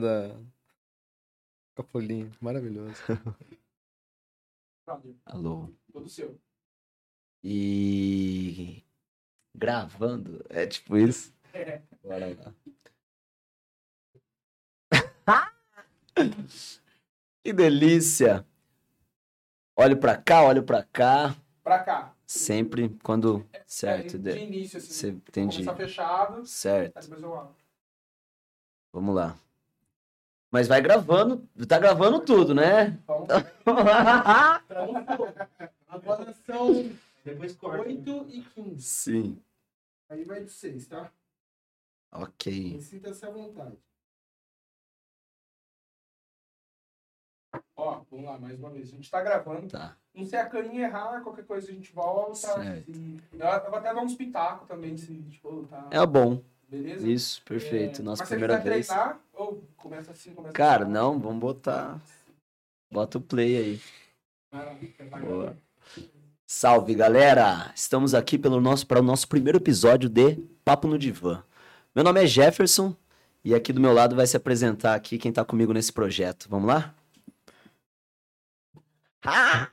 da Capolinho, maravilhoso. Alô. Todo seu. E gravando, é tipo isso. É. Bora lá. que delícia! Olho pra cá, olho pra cá. Pra cá. Sempre quando. Certo, É, de- de início, assim. Você entendi. Começar fechado, Certo, depois eu abro. vamos lá. Mas vai gravando, tá gravando tudo, né? Então, agora são Depois corta. 8 e 15. Sim. Aí vai de 6, tá? Ok. Sinta-se à vontade. Ó, vamos lá, mais uma vez. A gente tá gravando. Tá. Não sei a caninha errar, qualquer coisa a gente volta. Certo. Eu eu vou até dar uns pitacos também, se tipo, tá. É bom. Beleza? Isso, perfeito. É, Nossa mas primeira quiser vez. treinar, ou começa assim, começa Cara, assim. não, vamos botar. Bota o play aí. Você tá Boa. Salve, galera! Estamos aqui pelo nosso, para o nosso primeiro episódio de Papo no Divã. Meu nome é Jefferson e aqui do meu lado vai se apresentar aqui quem tá comigo nesse projeto. Vamos lá? Ah!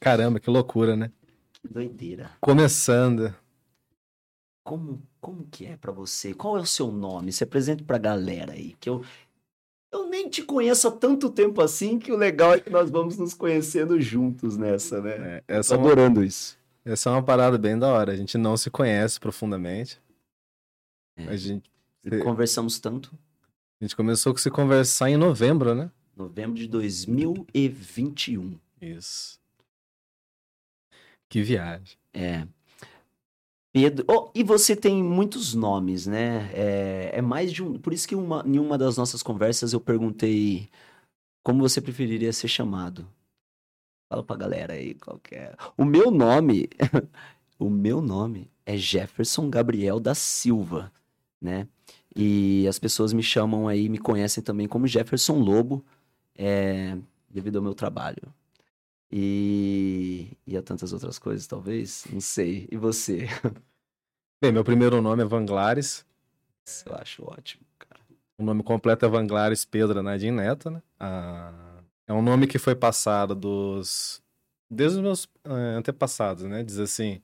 Caramba, que loucura, né? Que doideira. Começando. Como, como que é pra você? Qual é o seu nome? Se apresente pra galera aí, que eu eu nem te conheço há tanto tempo assim que o legal é que nós vamos nos conhecendo juntos nessa, né? É, Tô essa, é uma, adorando isso. essa é uma parada bem da hora. A gente não se conhece profundamente. É. A, gente, E Conversamos tanto. a gente começou a se conversar em novembro, né? Novembro de 2021. Isso. Que viagem. É. Pedro. Oh, e você tem muitos nomes, né? É, é mais de um. Por isso que uma, em uma das nossas conversas eu perguntei como você preferiria ser chamado. Fala pra galera aí qual é. O meu nome. o meu nome é Jefferson Gabriel da Silva, né? E as pessoas me chamam aí, me conhecem também como Jefferson Lobo, é, devido ao meu trabalho. E, e a tantas outras coisas, talvez? Não sei. E você? Bem, meu primeiro nome é Vanglares. Eu acho ótimo, cara. O nome completo é Vanglares Pedro Nadim Neto, né? Ah, é um nome que foi passado dos... Desde os meus eh, antepassados, né? Diz assim...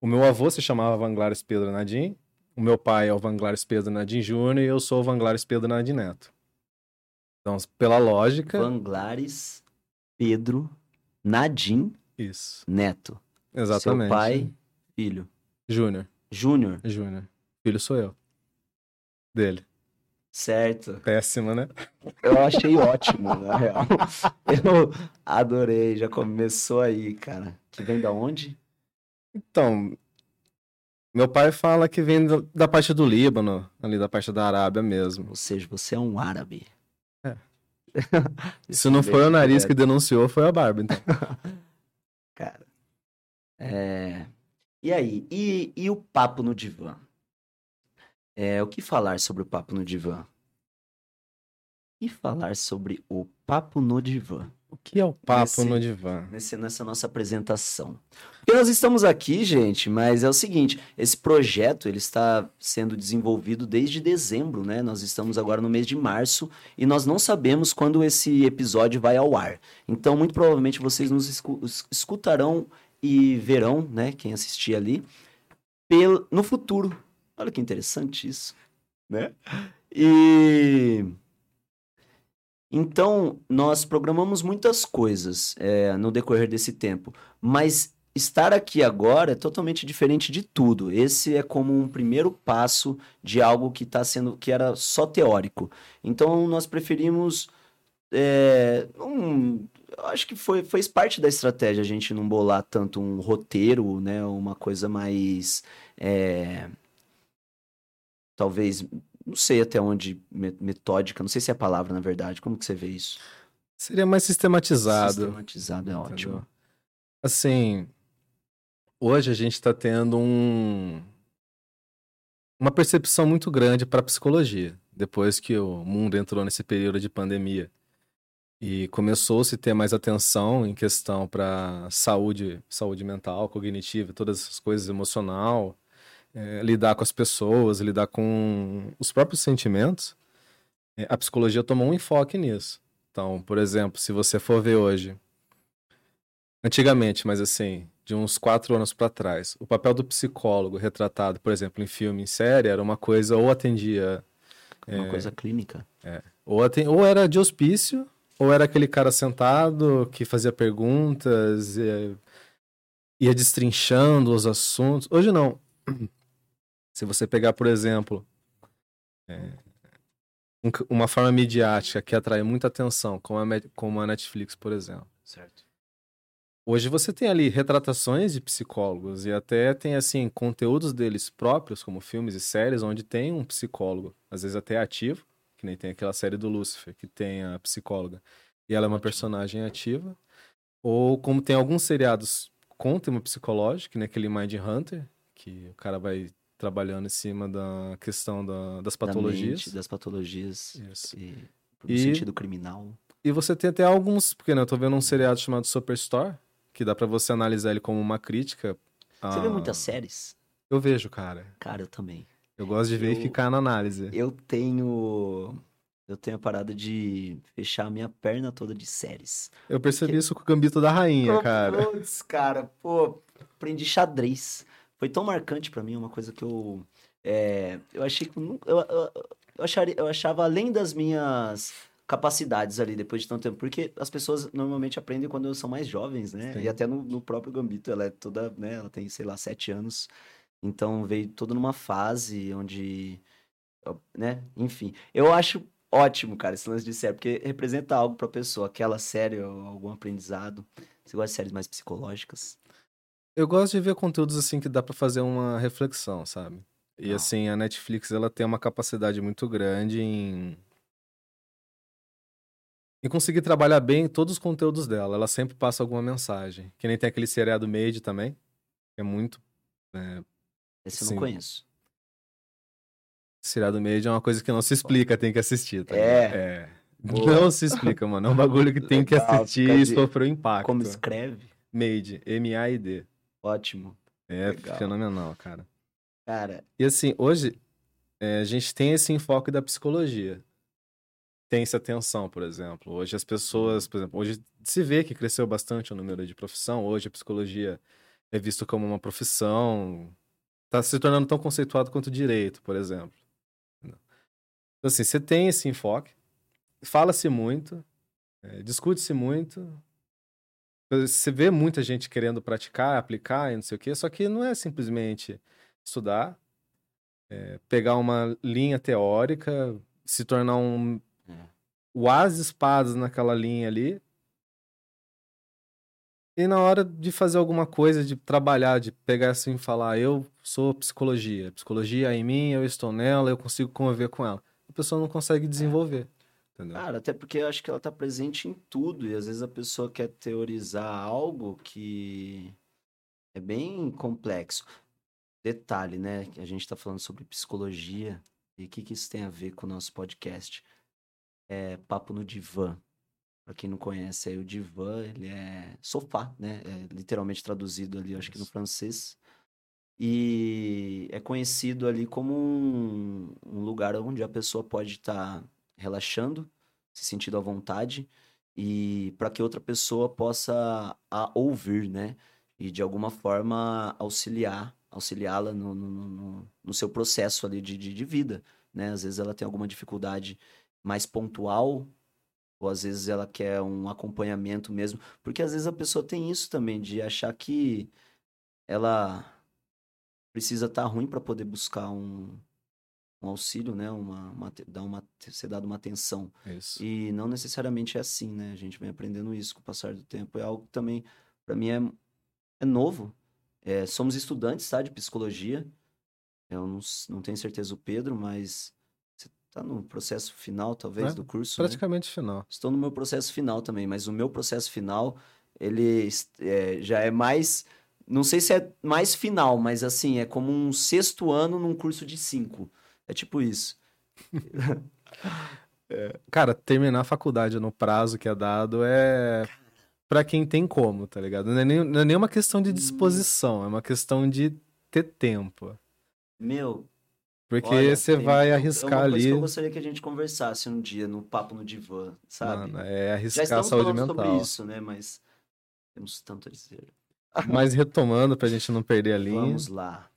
O meu avô se chamava Vanglares Pedro Nadim. O meu pai é o Vanglares Pedro Nadim Júnior e eu sou o Vanglares Pedro Nadim Neto. Então, pela lógica... Vanglares Pedro Nadim Isso. Neto. Exatamente. Seu pai, filho. Júnior. Júnior, Júnior. Filho sou eu. Dele. certo. Péssima, né? Eu achei ótimo, na real. Eu adorei, já começou aí, cara. Que vem da onde? Então, meu pai fala que vem da parte do Líbano, ali da parte da Arábia mesmo. Ou seja, você é um árabe. Se não foi o nariz que denunciou, foi a barba, então. Cara. É... E aí? E, e o papo no divã? É, o que falar sobre o papo no divã? E falar sobre o papo no divã? O que é o papo Esse- no divã? Nesse, nessa nossa apresentação. Porque nós estamos aqui, gente, mas é o seguinte, esse projeto ele está sendo desenvolvido desde dezembro, né? Nós estamos agora no mês de março e nós não sabemos quando esse episódio vai ao ar. Então, muito provavelmente vocês nos escu- es- escutarão e verão, né, quem assistir ali, pel- no futuro. Olha que interessante isso, né? E então, nós programamos muitas coisas é, no decorrer desse tempo, mas estar aqui agora é totalmente diferente de tudo. Esse é como um primeiro passo de algo que está sendo, que era só teórico. Então, nós preferimos. é, um- acho que foi, fez parte da estratégia a gente não bolar tanto um roteiro, né? Uma coisa mais. é, talvez não sei até onde me- metódica, não sei se é a palavra na verdade. Como que você vê isso? Seria mais sistematizado. Sistematizado é entendeu? ótimo. Assim, hoje a gente está tendo um, uma percepção muito grande para a psicologia, depois que o mundo entrou nesse período de pandemia. E começou-se a ter mais atenção em questão para saúde, saúde mental, cognitiva, todas essas coisas, emocional, eh, lidar com as pessoas, lidar com os próprios sentimentos. é, a psicologia tomou um enfoque nisso. Então, por exemplo, se você for ver hoje, antigamente, mas assim, de uns quatro anos para trás, o papel do psicólogo retratado, por exemplo, em filme, em série, era uma coisa ou atendia Uma É. coisa clínica. ou, aten- ou era de hospício, ou era aquele cara sentado que fazia perguntas, ia, ia destrinchando os assuntos. Hoje não. Se você pegar, por exemplo, é, um uma forma midiática que atrai muita atenção, como a, como a Netflix, por exemplo. Certo. Hoje você tem ali retratações de psicólogos e até tem assim conteúdos deles próprios, como filmes e séries, onde tem um psicólogo, às vezes até ativo, que nem tem aquela série do Lucifer, que tem a psicóloga e ela é uma personagem ativa. Ou como tem alguns seriados com tema psicológico, que nem aquele Mind Hunter, que o cara vai trabalhando em cima da questão da- das Da patologias. mente, das patologias. Isso. E, no E- sentido criminal. E você tem até alguns, porque né, eu tô vendo um seriado chamado Superstore, que dá pra você analisar ele como uma crítica. Você vê muitas séries? Eu vejo, cara. Cara, eu também. Eu gosto de ver Eu- e ficar na análise. Eu tenho. Eu tenho a parada de fechar a minha perna toda de séries. Eu percebi que- isso com o Gambito da Rainha, cara. Putz, cara, pô, aprendi xadrez. Foi tão marcante pra mim, uma coisa que eu. é, eu achei que. eu Eu, eu, acharia, eu achava além das minhas capacidades ali depois de tanto tempo. Porque as pessoas normalmente aprendem quando são mais jovens, né? Sim. E até no, no próprio Gambito, ela é toda, né? Ela tem, sei lá, sete anos. Então veio toda numa fase onde. né? Enfim. Eu acho ótimo, cara, esse lance de série, porque representa algo pra pessoa, aquela série ou algum aprendizado. Você gosta de séries mais psicológicas? Eu gosto de ver conteúdos assim que dá pra fazer uma reflexão, sabe? E Legal. assim, a Netflix ela tem uma capacidade muito grande em em conseguir trabalhar bem todos os conteúdos dela. Ela sempre passa alguma mensagem. Que nem tem aquele seriado Made também, que é muito é, Esse eu Sim. não conheço. seriado Made é uma coisa que não se explica, tem que assistir, tá? É? É. Não se explica, mano. É um bagulho que tem que Legal, assistir fica e sofrer o impacto. Como escreve? Made, M-A-I-D. Ótimo. É Legal. fenomenal, cara. Cara, E assim, hoje é, a gente tem esse enfoque da psicologia. Tem essa atenção, por exemplo. Hoje as pessoas, por exemplo, hoje se vê que cresceu bastante o número de profissão. Hoje a psicologia é visto como uma profissão. Está se tornando tão conceituado quanto o direito, por exemplo. Então, assim, você tem esse enfoque, fala-se muito, é, discute-se muito. Você vê muita gente querendo praticar, aplicar e não sei o quê, só que não é simplesmente estudar, é, pegar uma linha teórica, se tornar um É. o as espadas naquela linha ali. E na hora de fazer alguma coisa, de trabalhar, de pegar assim e falar, eu sou psicologia, psicologia é em mim, eu estou nela, eu consigo conviver com ela. A pessoa não consegue desenvolver, entendeu? cara, até porque eu acho que ela tá presente em tudo. E às vezes a pessoa quer teorizar algo que é bem complexo. Detalhe, né? Que a gente tá falando sobre psicologia. E o que, que isso tem a ver com o nosso podcast? É Papo no Divã. Pra quem não conhece aí, o divã, ele é sofá, né? É literalmente traduzido ali, acho que no francês. E é conhecido ali como um, um lugar onde a pessoa pode estar relaxando, se sentindo à vontade, e para que outra pessoa possa a ouvir, né? E de alguma forma auxiliar, auxiliá-la no, no, no, no seu processo ali de, de, de vida, né? Às vezes ela tem alguma dificuldade mais pontual, ou às vezes ela quer um acompanhamento mesmo, porque às vezes a pessoa tem isso também, de achar que ela precisa estar ruim para poder buscar um, um auxílio, né? Uma, uma, dar uma, ser dado uma atenção. Isso. E não necessariamente é assim, né? A gente vem aprendendo isso com o passar do tempo. É algo que também, para mim, é, é novo. É, somos estudantes, tá? De psicologia. Eu não, não tenho certeza o Pedro, mas você tá no processo final, talvez, É, do curso, né? Praticamente final. Estou no meu processo final também, mas o meu processo final, ele é, já é mais. Não sei se é mais final, mas assim, é como um sexto ano num curso de cinco. É tipo isso. Cara, terminar a faculdade no prazo que é dado é pra quem tem como, tá ligado? Não é, nem, não é nem uma questão de disposição, é uma questão de ter tempo. Meu, Porque Olha, você vai é arriscar uma coisa ali. que eu gostaria que a gente conversasse um dia no papo no divã, sabe? Mano, é Já arriscar a saúde falando sobre mental. isso, né? Mas temos tanto a dizer. Mas retomando pra gente não perder a linha. Vamos lá.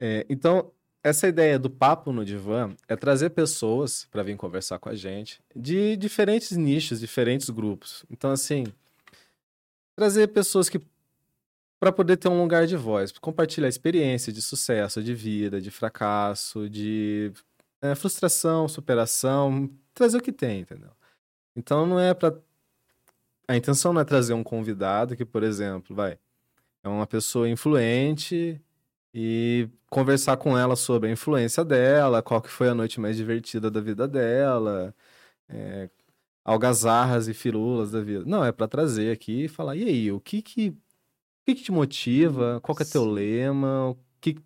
É, então, essa ideia do papo no divã é trazer pessoas para vir conversar com a gente de diferentes nichos, diferentes grupos. Então, assim, trazer pessoas que para poder ter um lugar de voz, compartilhar experiência de sucesso, de vida, de fracasso, de é, frustração, superação, trazer o que tem, entendeu? Então, não é para a intenção não é trazer um convidado que, por exemplo, vai é uma pessoa influente e conversar com ela sobre a influência dela, qual que foi a noite mais divertida da vida dela, é, algazarras e firulas da vida. Não, é para trazer aqui e falar, e aí, o que que, o que, que te motiva? Qual que é teu Sim. lema? O que...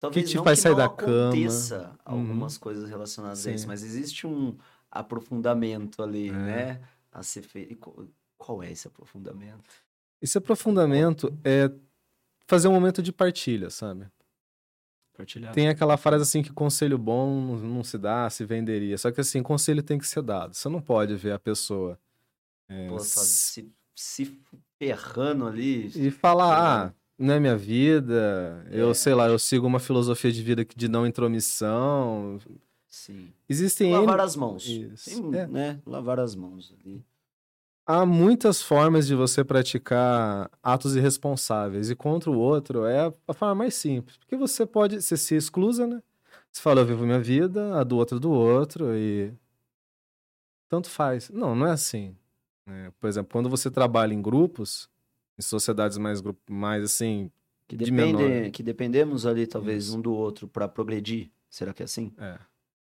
Talvez te não faz que sair não da cama. aconteça Uhum. algumas coisas relacionadas a isso, Sim. mas existe um aprofundamento ali, É. né? A ser feito. Qual é esse aprofundamento? Esse aprofundamento é fazer um momento de partilha, sabe? Partilhar. Tem aquela frase assim que conselho bom não, se dá, se venderia. Só que assim, conselho tem que ser dado. Você não pode ver a pessoa é, Pô, se, se ferrando ali. e falar, ah, não é minha vida, eu É. sei lá, eu sigo uma filosofia de vida de não intromissão. Sim. Existem Lavar N- as mãos. Isso. Tem, É. né? Lavar as mãos ali. Há muitas formas de você praticar atos irresponsáveis e contra o outro é a forma mais simples. Porque você pode, você se exclusa, né? Você fala, eu vivo minha vida, a do outro do outro e tanto faz. Não, não é assim. né? Por exemplo, quando você trabalha em grupos, em sociedades mais, mais assim, Que, De depende, menor. que dependemos ali, talvez, Isso. um do outro para progredir. Será que é assim? É.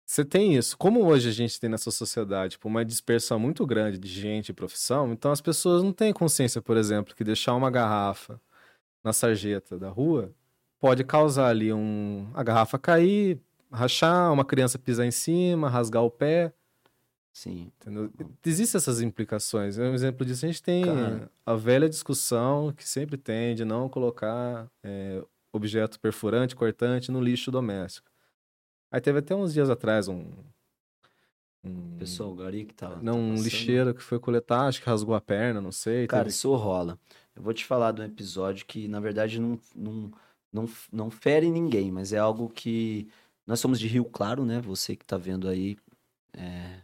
Você tem isso. Como hoje a gente tem nessa sociedade tipo, uma dispersão muito grande de gente e profissão, então as pessoas não têm consciência, por exemplo, que deixar uma garrafa na sarjeta da rua pode causar ali um a garrafa cair, rachar, uma criança pisar em cima, rasgar o pé. Sim. Entendeu? Existem essas implicações. Um exemplo disso, a gente tem Cara. a velha discussão que sempre tem de não colocar é, objeto perfurante, cortante no lixo doméstico. Aí teve até uns dias atrás um. um Pessoal, o Gari que tá. tá não, um passando. lixeiro que foi coletar, acho que rasgou a perna, não sei. Cara, teve- isso rola. Eu vou te falar de um episódio que, na verdade, não, não, não, não fere ninguém, mas é algo que. Nós somos de Rio Claro, né? Você que tá vendo aí. é,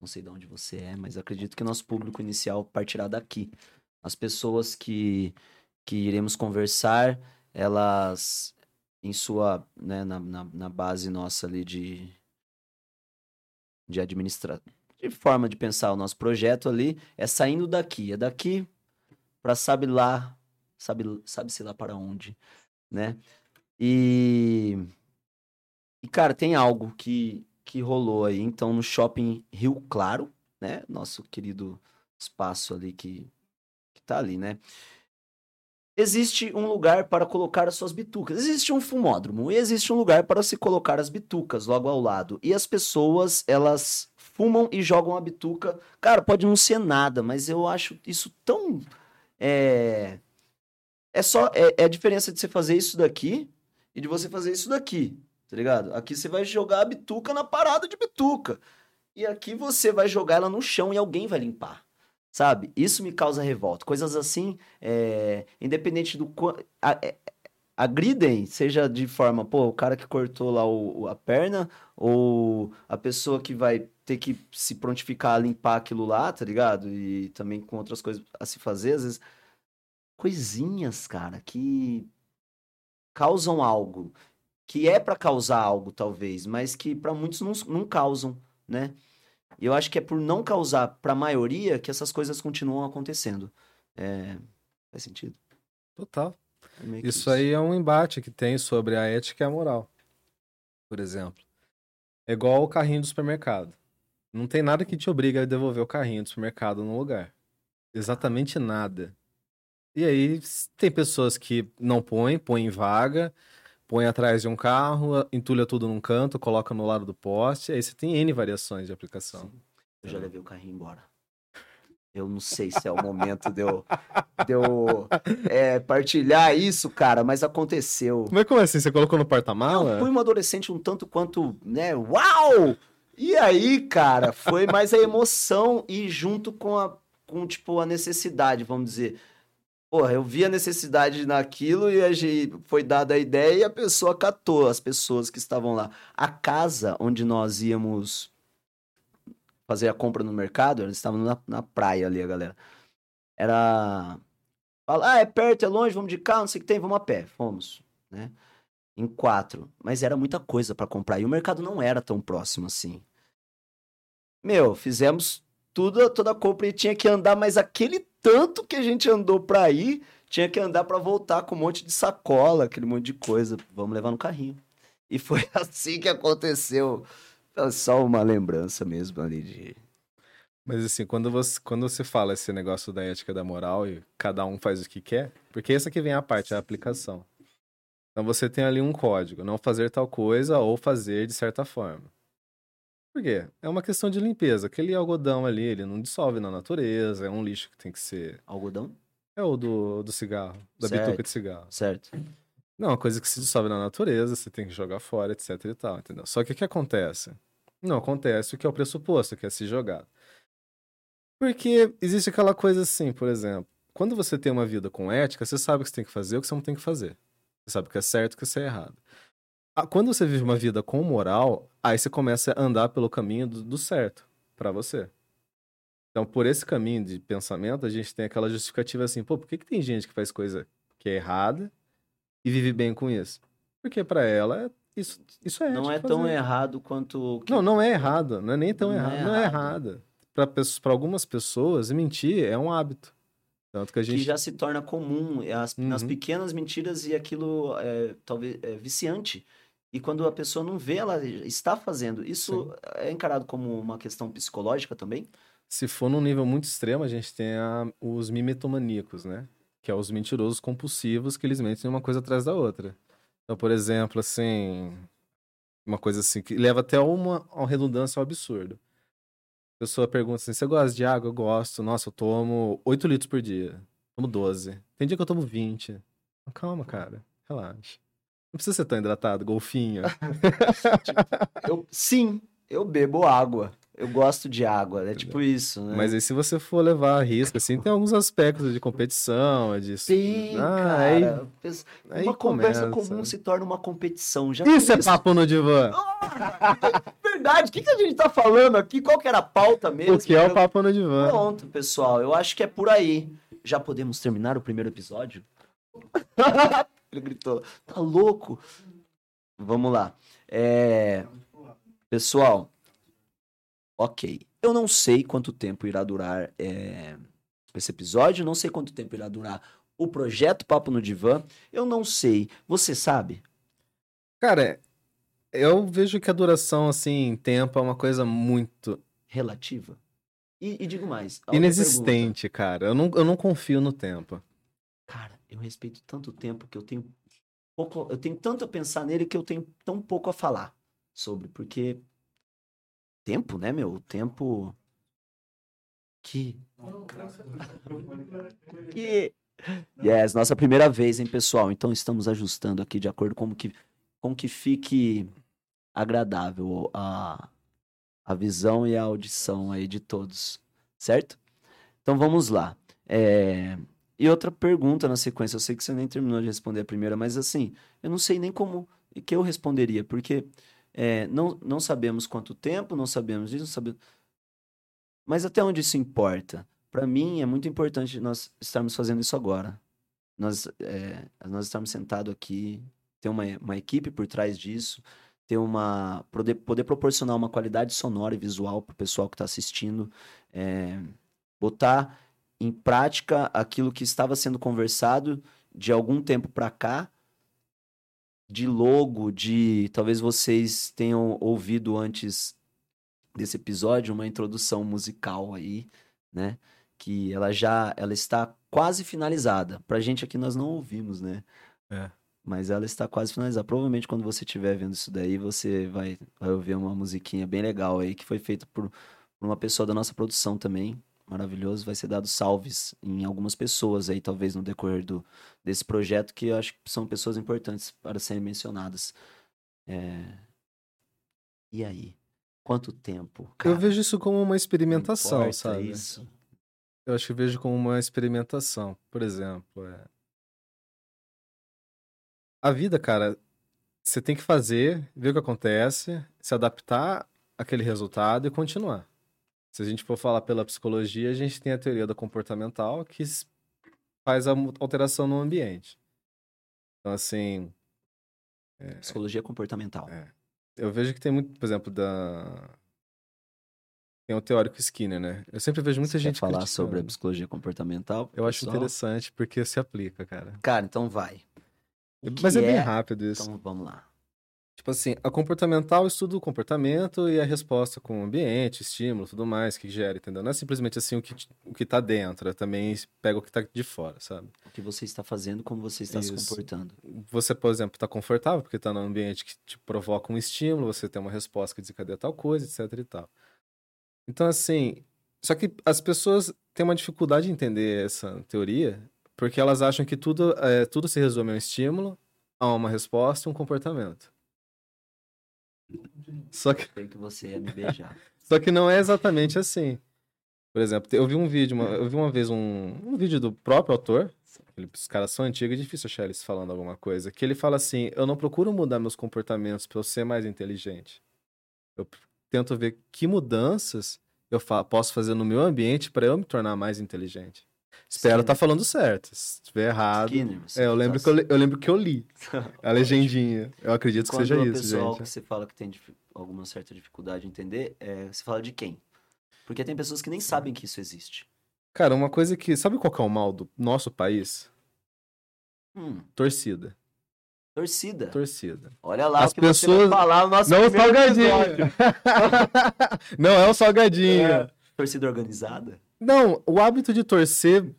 Não sei de onde você é, mas acredito que nosso público inicial partirá daqui. As pessoas que, que iremos conversar, elas, em sua. Né, na, na, na base nossa ali de. De administrar. De forma de pensar o nosso projeto ali, é saindo daqui. É daqui para sabe lá, sabe, sabe-se lá para onde, né? E, e cara, tem algo que, que rolou aí, então, no shopping Rio Claro, né? Nosso querido espaço ali que, que tá ali, né? Existe um lugar para colocar as suas bitucas. Existe um fumódromo e existe um lugar para se colocar as bitucas logo ao lado. E as pessoas, elas fumam e jogam a bituca. Cara, pode não ser nada, mas eu acho isso tão é, é só é, é a diferença de você fazer isso daqui e de você fazer isso daqui, tá ligado? Aqui você vai jogar a bituca na parada de bituca. E aqui você vai jogar ela no chão e alguém vai limpar. Sabe? Isso me causa revolta. Coisas assim, é, independente do qua- a- é, agridem, seja de forma, pô, o cara que cortou lá o, a perna, ou a pessoa que vai ter que se prontificar a limpar aquilo lá, tá ligado? E também com outras coisas a se fazer, às vezes. Coisinhas, cara, que causam algo. Que é pra causar algo, talvez, mas que pra muitos não, não causam, né? E eu acho que é por não causar pra maioria que essas coisas continuam acontecendo. É... Faz sentido? Total. É que Isso aí é um embate que tem sobre a ética e a moral. Por exemplo. É igual o carrinho do supermercado. Não tem nada que te obriga a devolver o carrinho do supermercado no lugar. Exatamente nada. E aí tem pessoas que não põem, põem em vaga, põe atrás de um carro, entulha tudo num canto, coloca no lado do poste. Aí você tem N variações de aplicação. Eu já levei o carrinho embora. Eu não sei se é o momento de eu, de eu é, partilhar isso, cara, mas aconteceu. Como é que é assim? Você colocou no Eu porta-mala? fui um adolescente um tanto quanto, né? Uau! E aí, cara, foi mais a emoção e junto com a, com, tipo, a necessidade, vamos dizer. Porra, eu vi a necessidade naquilo e foi dada a ideia e a pessoa catou, as pessoas que estavam lá. A casa onde nós íamos fazer a compra no mercado, eles estavam na, na praia ali, a galera. Era. Fala, ah, é perto, é longe, vamos de carro, não sei o que tem, vamos a pé. Fomos, né? Em quatro. Mas era muita coisa pra comprar. E o mercado não era tão próximo assim. Meu, fizemos tudo, toda a compra e tinha que andar, mas aquele tanto que a gente andou pra ir, tinha que andar pra voltar com um monte de sacola, aquele monte de coisa. Vamos levar no carrinho. E foi assim que aconteceu. Então, Só uma lembrança mesmo ali de. Mas assim, quando você, quando você fala esse negócio da ética da moral e cada um faz o que quer, porque essa que vem a parte, a aplicação. Então você tem ali um código, não fazer tal coisa ou fazer de certa forma. Por quê? É uma questão de limpeza. Aquele algodão ali, ele não dissolve na natureza, é um lixo que tem que ser. Algodão? É o do, do cigarro, da Certo. bituca de cigarro. Certo. Não, é uma coisa que se dissolve na natureza, você tem que jogar fora, etc e tal, entendeu? Só que o que acontece? Não acontece o que é o pressuposto, que é se jogar. Porque existe aquela coisa assim, por exemplo, quando você tem uma vida com ética, você sabe o que você tem que fazer e o que você não tem que fazer. Você sabe o que é certo e o que é errado. Ah, Quando você vive uma vida com moral, aí você começa a andar pelo caminho do, do certo pra você. Então, por esse caminho de pensamento, a gente tem aquela justificativa assim, pô, por que, que tem gente que faz coisa que é errada e vive bem com isso? Porque pra ela, é- isso, isso é Não é ético tão fazer. errado quanto. que- Não, não é errado. Não é nem tão Não é errado. Não é errado. errado. Para para algumas pessoas, mentir é um hábito. Tanto que a que gente. já se torna comum as, nas Uhum. pequenas mentiras e aquilo é, talvez é viciante. E quando a pessoa não vê, ela está fazendo. Isso é encarado como uma questão psicológica também? Se for num nível muito extremo, a gente tem a- os mimetomaníacos, né? Que é os mentirosos compulsivos que eles mentem uma coisa atrás da outra. Então, por exemplo, assim. Uma coisa assim que leva até uma, uma redundância ao absurdo. A pessoa pergunta assim: você gosta de água? Eu gosto. Nossa, eu tomo 8 litros por dia. Tomo 12. Tem dia que eu tomo 20. Calma, cara. Relaxa. Não precisa ser tão hidratado, golfinho. Eu, sim, eu bebo água. Eu gosto de água. É tipo isso, né? Mas aí, se você for levar a risco, assim, tem alguns aspectos de competição, é disso. Sim, Ah, aí- cara. Pes- aí uma conversa começa. comum se torna uma competição. Já Isso é começou- papo no divã. Verdade. O que, que a gente tá falando aqui? Qual que era a pauta mesmo? O que é o papo no divã? Pronto, pessoal. Eu acho que é por aí. Já podemos terminar o primeiro episódio? Ele gritou. Tá louco? Vamos lá. É... Pessoal, ok. Eu não sei quanto tempo irá durar é, esse episódio, não sei quanto tempo irá durar o projeto Papo no Divã. Eu não sei. Você sabe? Cara, eu vejo que a duração, assim, em tempo é uma coisa muito Relativa? E, e digo mais. outra pergunta. inexistente, cara. Eu não, eu não confio no tempo. Cara, eu respeito tanto tempo que eu tenho pouco, eu tenho tanto a pensar nele que eu tenho tão pouco a falar sobre, porque tempo, né, meu? Tempo que que Yes, nossa primeira vez, hein, pessoal? Então estamos ajustando aqui de acordo com que com que fique agradável a a visão e a audição aí de todos, certo? Então vamos lá. É, E outra pergunta na sequência, eu sei que você nem terminou de responder a primeira, mas assim, eu não sei nem como que eu responderia, porque é, não, não sabemos quanto tempo, não sabemos disso, não sabemos. Mas até onde isso importa? Para mim é muito importante nós estarmos fazendo isso agora. Nós, é, nós estarmos sentados aqui, ter uma, uma equipe por trás disso, ter uma poder, poder proporcionar uma qualidade sonora e visual para o pessoal que está assistindo, é, botar em prática aquilo que estava sendo conversado de algum tempo para cá, de logo, de talvez vocês tenham ouvido antes desse episódio uma introdução musical aí, né? Que ela já ela está quase finalizada. Pra gente aqui nós não ouvimos, né? É. Mas ela está quase finalizada. Provavelmente quando você estiver vendo isso daí, você vai, vai ouvir uma musiquinha bem legal aí que foi feita por, por uma pessoa da nossa produção também. Maravilhoso, vai ser dado salves em algumas pessoas aí, talvez no decorrer do, desse projeto, que eu acho que são pessoas importantes para serem mencionadas. É, E aí? Quanto tempo? Eu cara? vejo isso como uma experimentação, sabe? Isso. Eu acho que eu vejo como uma experimentação. Por exemplo, é... a vida, cara, você tem que fazer, ver o que acontece, se adaptar àquele resultado e continuar. Se a gente for falar pela psicologia, a gente tem a teoria da comportamental que faz a alteração no ambiente. Então, assim, Psicologia comportamental. É. eu vejo que tem muito, por exemplo, da. Tem o teórico Skinner, né? Eu sempre vejo muita Você gente falar criticando. sobre a psicologia comportamental? Eu acho pessoal? interessante porque se aplica, cara. Cara, então vai. O Mas que é bem rápido isso. Então vamos lá. Tipo assim, a comportamental estuda o comportamento e a resposta com o ambiente, estímulo, tudo mais que gera, entendeu? Não é simplesmente assim o que, o que tá dentro, é também pega o que tá de fora, sabe? O que você está fazendo, como você está se Isso. comportando. Você, por exemplo, tá confortável porque tá num ambiente que te provoca um estímulo, você tem uma resposta que desencadeia tal coisa, etc e tal. Então, assim, só que as pessoas têm uma dificuldade em entender essa teoria porque elas acham que tudo, é, tudo se resume a um estímulo, a uma resposta e um comportamento. Só que Sei que você ia me beijar. Só que não é exatamente assim. Por exemplo, eu vi um vídeo, uma- eu vi uma vez um, um vídeo do próprio autor, os caras são antigos, é difícil achar eles falando alguma coisa, que ele fala assim, eu não procuro mudar meus comportamentos para eu ser mais inteligente. Eu tento ver que mudanças eu fa- posso fazer no meu ambiente para eu me tornar mais inteligente. Espero estar falando certo. Se estiver errado... Skinner, É, eu lembro, tá- que eu, eu lembro que eu li a legendinha. Eu acredito que Quando seja o isso, pessoal gente. que você fala que tem alguma certa dificuldade de entender, é, você fala de quem? Porque tem pessoas que nem sabem que isso existe. Cara, uma coisa que... Sabe qual que é o mal do nosso país? Hum, Torcida. torcida. Torcida. Olha lá As o que você vai pessoas- falar no nosso Não o salgadinho. não é o salgadinho. É. Torcida organizada? Não, o hábito de torcer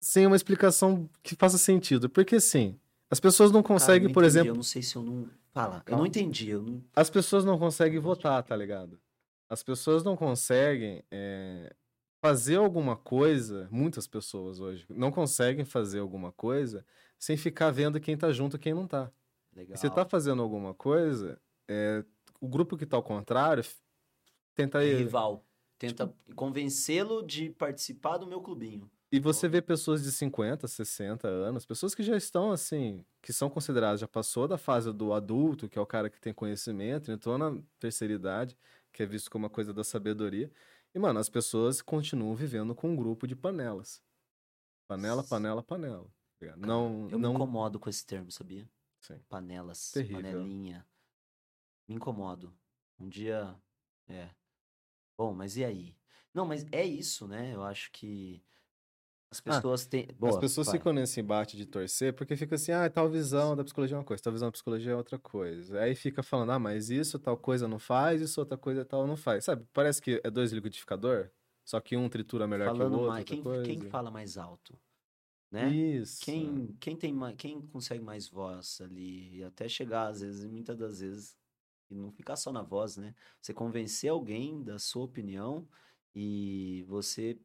sem uma explicação que faça sentido. Porque assim, as pessoas não conseguem, não por entendi, exemplo, Eu não sei se eu não. Fala. Eu não entendi. Eu não... as pessoas não conseguem votar, tá ligado? As pessoas não conseguem é, fazer alguma coisa, muitas pessoas hoje, não conseguem fazer alguma coisa sem ficar vendo quem tá junto e quem não tá. Legal. Você tá fazendo alguma coisa, é, o grupo que tá ao contrário tenta É rival. Tenta convencê-lo de participar do meu clubinho. E você vê pessoas de 50, 60 anos, pessoas que já estão assim, que são consideradas, já passou da fase do adulto, que é o cara que tem conhecimento, entrou na terceira idade, que é visto como uma coisa da sabedoria. E, mano, as pessoas continuam vivendo com um grupo de panelas. Panela, panela, panela. tá? Não, Eu me não. incomodo com esse termo, sabia? Sim. Panelas, Terrível. panelinha. Me incomodo. Um dia. É. Bom, mas e aí? Não, mas é isso, né? Eu acho que as Ah, pessoas têm. As Boa, pessoas vai. ficam nesse embate de torcer porque fica assim, ah, tal visão da psicologia é uma coisa, tal visão da psicologia é outra coisa. Aí fica falando, ah, mas isso tal coisa não faz, isso outra coisa tal não faz. Sabe, parece que é dois liquidificador, só que um tritura melhor que o Falando outro. mais. Quem, quem fala mais alto? Né? Isso. Quem, quem tem mais, quem consegue mais voz ali e até chegar às vezes, muitas das vezes e não ficar só na voz, né? Você convencer alguém da sua opinião e você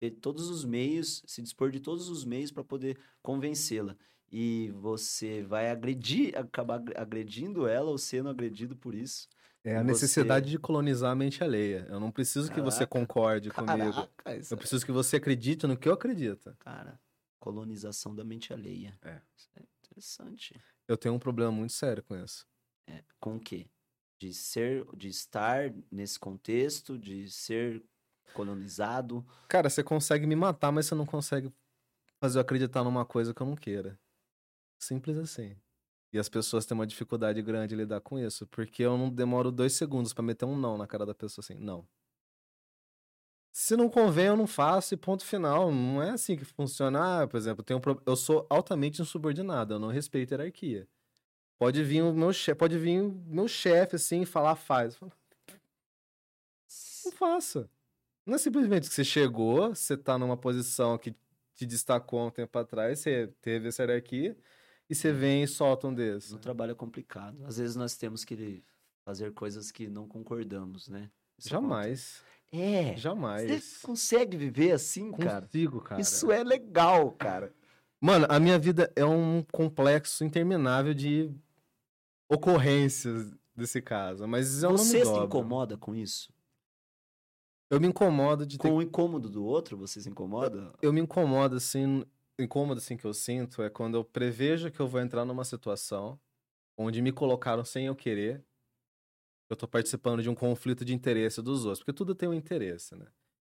ter todos os meios, se dispor de todos os meios para poder convencê-la. E você vai agredir, acabar agre- agredindo ela ou sendo agredido por isso. É a você- necessidade de colonizar a mente alheia. Eu não preciso que você Caraca. concorde comigo. Caraca, isso Eu é- preciso que você acredite no que eu acredito. Cara, colonização da mente alheia. É. Isso é interessante. Eu tenho um problema muito sério com isso. É, com o quê? De ser, de estar nesse contexto, de ser colonizado. Cara, você consegue me matar, mas você não consegue fazer eu acreditar numa coisa que eu não queira. Simples assim. E as pessoas têm uma dificuldade grande em lidar com isso, porque eu não demoro dois segundos pra meter um não na cara da pessoa assim, não. Se não convém, eu não faço e ponto final. Não é assim que funciona. Ah, por exemplo, eu, um pro- eu sou altamente insubordinado, eu não respeito hierarquia. Pode vir o meu chefe, pode vir o meu chefe assim e falar faz. Falo, Não faça. Não é simplesmente que você chegou, você tá numa posição que te destacou há um tempo atrás, você teve essa hierarquia, e você vem e solta um desse. No trabalho é complicado. Às vezes nós temos que fazer coisas que não concordamos, né? Isso Jamais. É. Jamais. Você consegue viver assim, cara? Consigo, cara. Isso é legal, cara. Mano, a minha vida é um complexo interminável de ocorrências desse caso, mas eu Você se incomoda com isso? Eu me incomodo de ter Com o incômodo do outro, você se incomoda? eu me incomodo assim, incômodo assim que eu sinto é quando eu prevejo que eu vou entrar numa situação onde me colocaram sem eu querer. Eu tô participando de um conflito de interesse dos outros, porque tudo tem um interesse, né?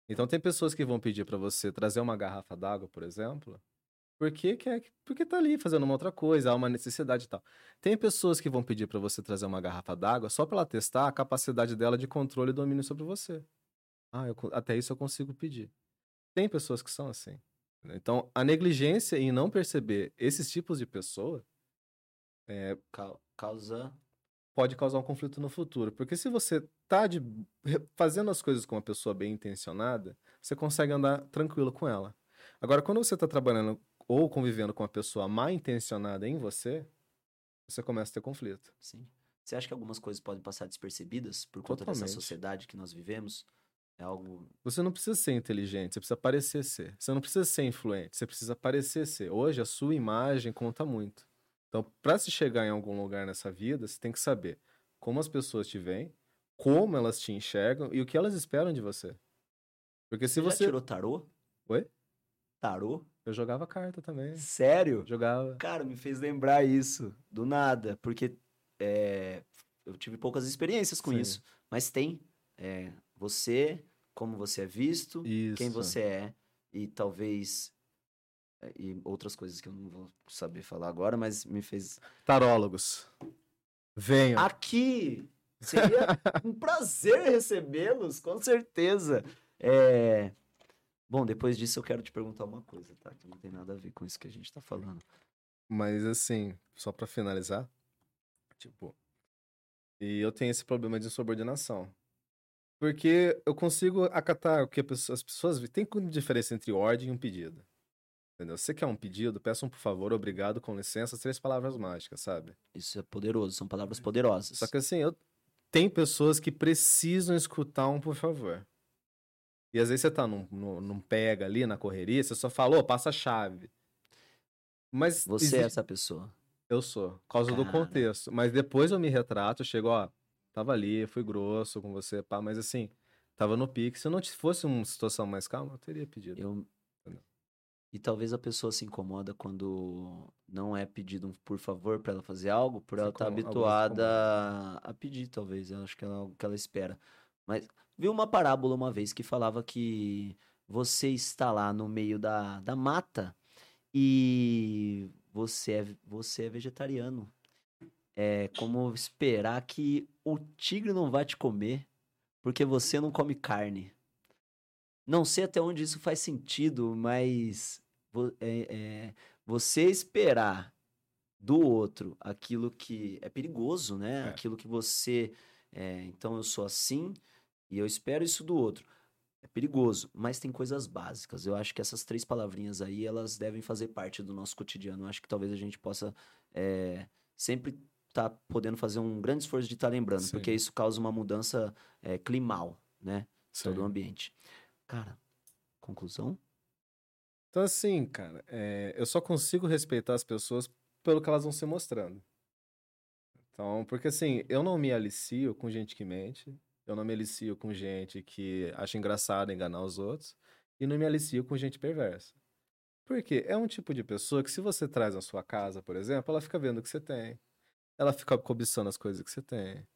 Então tem pessoas que vão pedir pra você trazer uma garrafa d'água, por exemplo, porque quer, porque tá ali fazendo uma outra coisa, há uma necessidade e tal. Tem pessoas que vão pedir pra você trazer uma garrafa d'água só pra ela testar a capacidade dela de controle e domínio sobre você. Ah, eu até isso eu consigo pedir. Tem pessoas que são assim. né? Então, a negligência em não perceber esses tipos de pessoa Ca- Causa. pode causar um conflito no futuro. Porque se você tá de, fazendo as coisas com uma pessoa bem intencionada, você consegue andar tranquilo com ela. Agora, quando você tá trabalhando ou convivendo com uma pessoa mal intencionada em você, você começa a ter conflito. Sim. Você acha que algumas coisas podem passar despercebidas por conta dessa Totalmente. sociedade que nós vivemos? É algo. Você não precisa ser inteligente, você precisa parecer ser. Você não precisa ser influente, você precisa parecer ser. Hoje, a sua imagem conta muito. Então, para se chegar em algum lugar nessa vida, você tem que saber como as pessoas te veem, como elas te enxergam e o que elas esperam de você. Porque se Você já você. tirou tarô? Oi? Tarô? Eu jogava carta também. Sério? Jogava. Cara, me fez lembrar isso do nada, porque é, eu tive poucas experiências com Sim. isso, mas tem é, você, como você é visto, Isso. quem você é e talvez é, e outras coisas que eu não vou saber falar agora, mas me fez Tarólogos. Venham. aqui seria um prazer recebê-los, com certeza. É, Bom, depois disso eu quero te perguntar uma coisa, tá? Que não tem nada a ver com isso que a gente tá falando. Mas assim, só pra finalizar, tipo, e eu tenho esse problema de insubordinação. Porque eu consigo acatar o que as pessoas tem diferença entre ordem e um pedido. Entendeu? Você quer um pedido, peça um por favor, obrigado, com licença, três palavras mágicas, sabe? Isso é poderoso, são palavras poderosas. Só que assim, eu... tem pessoas que precisam escutar um por favor. E às vezes você tá num, num, num pega ali na correria, você só fala, ô, passa a chave. Mas Você é existe- essa pessoa. eu sou, por causa do Cara. contexto. Mas depois eu me retrato, eu chego, ó, tava ali, fui grosso com você, pá, mas assim, tava no pique. Se não fosse uma situação mais calma, eu teria pedido. Eu... E talvez a pessoa se incomoda quando não é pedido um por favor pra ela fazer algo, por Se ela estar alguns habituada a pedir, talvez. Eu acho que é algo que ela espera. Mas vi uma parábola uma vez que falava que você está lá no meio da, da mata e você é, você é vegetariano. É como esperar que o tigre não vai te comer porque você não come carne. Não sei até onde isso faz sentido, mas é- é, você esperar do outro aquilo que é perigoso, né? É. Aquilo que você. é, então eu sou assim e eu espero isso do outro. É perigoso, mas tem coisas básicas. Eu acho que essas três palavrinhas aí, elas devem fazer parte do nosso cotidiano. Eu acho que talvez a gente possa é, sempre estar podendo fazer um grande esforço de estar lembrando, Sim. porque isso causa uma mudança é, climal, né? Sim. todo o ambiente. Cara, conclusão? Então, assim, cara, é, eu só consigo respeitar as pessoas pelo que elas vão se mostrando. Então, porque assim, eu não me alicio com gente que mente, eu não me alicio com gente que acha engraçado enganar os outros, e não me alicio com gente perversa. Porque é um tipo de pessoa que, se você traz na sua casa, por exemplo, ela fica vendo o que você tem, ela fica cobiçando as coisas que você tem.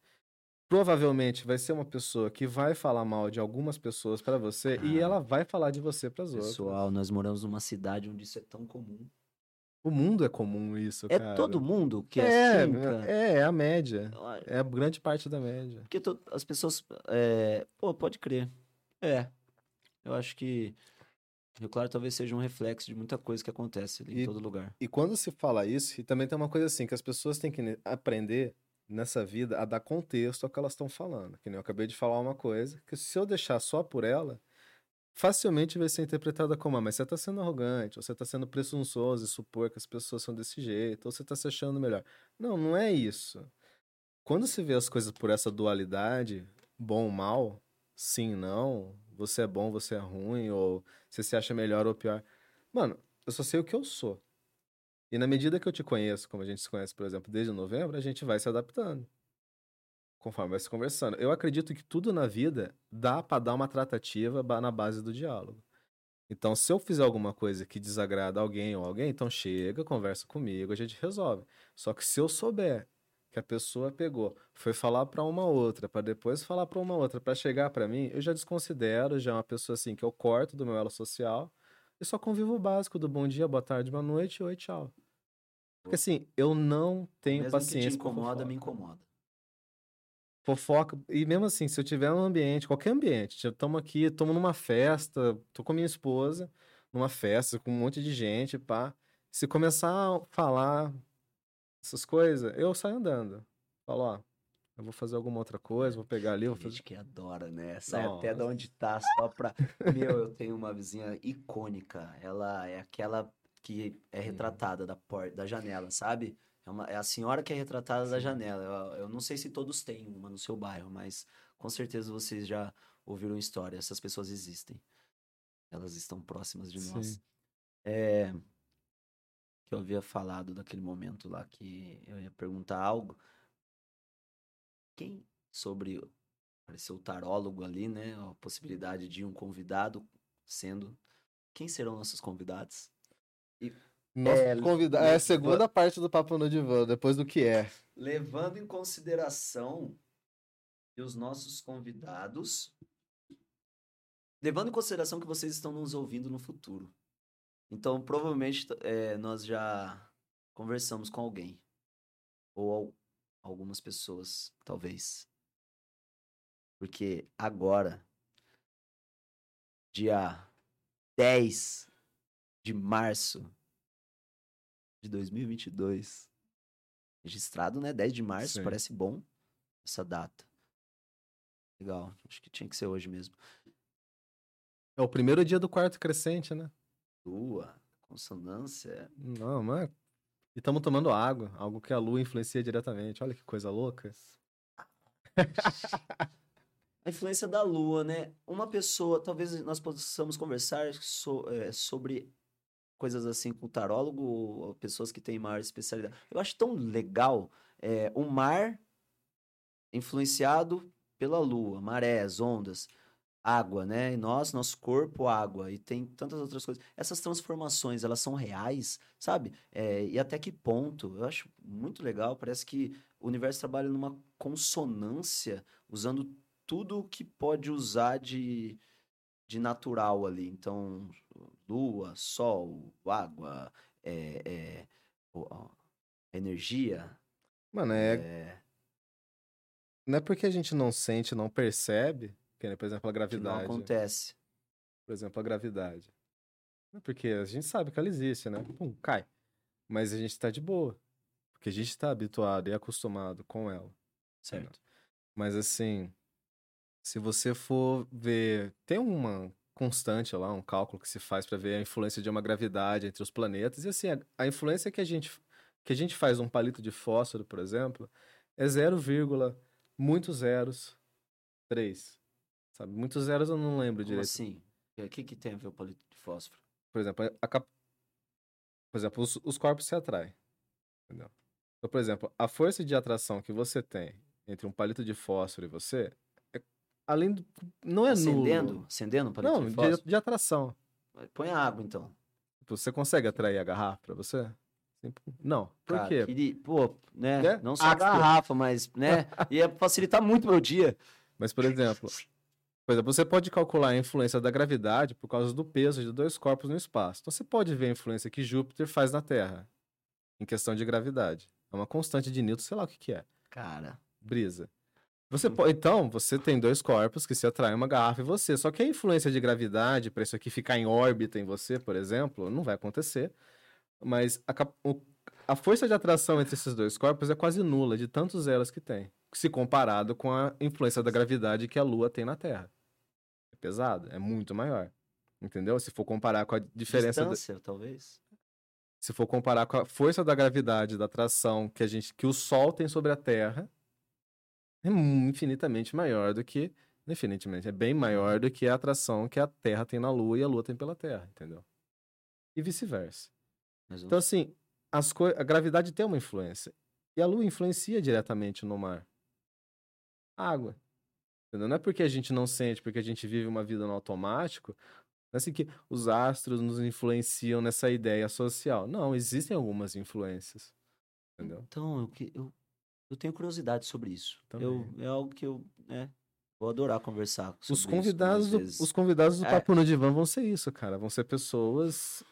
Provavelmente vai ser uma pessoa que vai falar mal de algumas pessoas pra você e Cara. ela vai falar de você pras outras. Pessoal, nós moramos numa cidade onde isso é tão comum. O mundo é comum isso, É cara. todo mundo que é, é, assim, cara. é, é a média. É a grande parte da média. Porque to- as pessoas. é, Pô, pode crer. É. Eu acho que. Rio Claro talvez seja um reflexo de muita coisa que acontece ali em E- todo lugar. E quando se fala isso, e também tem uma coisa assim, que as pessoas têm que ne- aprender nessa vida a dar contexto ao que elas estão falando. Que nem eu acabei de falar uma coisa, que se eu deixar só por ela, facilmente vai ser interpretada como, ah, mas você tá sendo arrogante, ou você tá sendo presunçoso e supor que as pessoas são desse jeito, ou você tá se achando melhor. Não, não é isso. Quando se vê as coisas por essa dualidade, bom ou mal, sim, não, você é bom, você é ruim, ou você se acha melhor ou pior. Mano, eu só sei o que eu sou. E na medida que eu te conheço, como a gente se conhece, por exemplo, desde novembro, a gente vai se adaptando. Conforme vai se conversando. Eu acredito que tudo na vida dá pra dar uma tratativa na base do diálogo. Então, se eu fizer alguma coisa que desagrada alguém ou alguém, então chega, conversa comigo, a gente resolve. Só que se eu souber que a pessoa pegou, foi falar pra uma outra, pra depois falar pra uma outra, pra chegar pra mim, eu já desconsidero, já é uma pessoa assim que eu corto do meu elo social e só convivo o básico do bom dia, boa tarde, boa noite, oi, tchau. Porque assim, eu não tenho Mesmo que te paciência com incomoda, me incomoda. Fofoca, e mesmo assim, se eu tiver um ambiente, qualquer ambiente, estamos aqui, estamos numa festa, tô com minha esposa, numa festa, com um monte de gente, pá. Se começar a falar essas coisas, eu saio andando. Falo, ó, eu vou fazer alguma outra coisa, vou pegar ali, vou fazer. gente que adora, né? Sai até de Nossa. onde tá só pra. Meu, eu tenho uma vizinha icônica. Ela é aquela que é retratada da porta, da janela, sabe? É, uma, é a senhora que é retratada da janela. Eu, eu não sei se todos têm uma no seu bairro, mas com certeza vocês já ouviram história. Essas pessoas existem. Elas estão próximas de nós. Sim. É, que eu havia falado daquele momento lá que eu ia perguntar algo. Quem sobre apareceu o tarólogo ali, né? A possibilidade de um convidado sendo. Quem serão nossos convidados? Nosso É, convidado. É a segunda parte do Papo no Divã, depois do que é. Levando em consideração que os nossos convidados. Levando em consideração que vocês estão nos ouvindo no futuro. Então, provavelmente, é, nós já conversamos com alguém. Ou al- algumas pessoas, talvez. Porque agora, dia 10 de março de 2022, registrado, né? 10 de março, Sim. parece bom essa data. Legal, acho que tinha que ser hoje mesmo. É o primeiro dia do quarto crescente, né? Lua, consonância. Não, mas. E estamos tomando água, algo que a lua influencia diretamente. Olha que coisa louca. A influência da lua, né? Uma pessoa, talvez nós possamos conversar so- é, sobre coisas assim com tarólogo, pessoas que têm maior especialidade. Eu acho tão legal é, o mar influenciado pela lua, marés, ondas, água, né? E nós, nosso corpo, água, e tem tantas outras coisas. Essas transformações, elas são reais, sabe? É, e até que ponto? Eu acho muito legal, parece que o universo trabalha numa consonância, usando tudo que pode usar de, de natural ali. Então, lua, sol, água, é, é, ó, energia. Mano, é, é, não é porque a gente não sente, não percebe, que, né, por exemplo, a que não gravidade. acontece. Por exemplo, a gravidade. Não é porque a gente sabe que ela existe, né? Pum, cai. Mas a gente tá de boa. Porque a gente tá habituado e acostumado com ela. Certo. Mas assim, se você for ver, tem uma constante lá, um cálculo que se faz para ver a influência de uma gravidade entre os planetas. E assim, a, a influência que a gente que a gente faz num palito de fósforo, por exemplo, é 0, muitos zeros, 3. Sabe? Muitos zeros eu não lembro Como direito. assim? O que, que tem a ver o palito de fósforo? Por exemplo, a cap- por exemplo, os, os corpos se atraem. Entendeu? Então, por exemplo, a força de atração que você tem entre um palito de fósforo e você, além do, não é Acendendo? nulo. Acendendo palito Não, de de, atração. Põe a água, então. Você consegue atrair a garrafa pra você? Não. Por Cara, quê? Pô, né? Né? Não só a garrafa, mas, né? Ia facilitar muito meu dia. Mas, por exemplo, por exemplo, você pode calcular a influência da gravidade por causa do peso de dois corpos no espaço. Então, você pode ver a influência que Júpiter faz na Terra, em questão de gravidade. É uma constante de Newton, sei lá o que, que é. Cara, Brisa. Você po- Então, você tem dois corpos que se atraem uma garrafa em você. Só que a influência de gravidade para isso aqui ficar em órbita em você, por exemplo, não vai acontecer. Mas a, o- a força de atração entre esses dois corpos é quase nula de tantos zeros que tem, se comparado com a influência da gravidade que a Lua tem na Terra. É pesado, é muito maior. Entendeu? Se for comparar com a diferença da- distância, talvez. se for comparar com a força da gravidade, da atração que a gente, que o Sol tem sobre a Terra, é infinitamente maior do que Definitivamente. É bem maior do que a atração que a Terra tem na Lua e a Lua tem pela Terra, entendeu? E vice-versa. Então, assim, as coi- a gravidade tem uma influência. E a Lua influencia diretamente no mar. Água. Entendeu? Não é porque a gente não sente, porque a gente vive uma vida no automático, não é assim que os astros nos influenciam nessa ideia social. Não, existem algumas influências. Entendeu? Então, eu, que- eu, eu tenho curiosidade sobre isso. Também. Eu, é algo que eu né, vou adorar conversar Os isso convidados, do, vezes. os convidados do É. Papo no Divã vão ser isso, cara. Vão ser pessoas.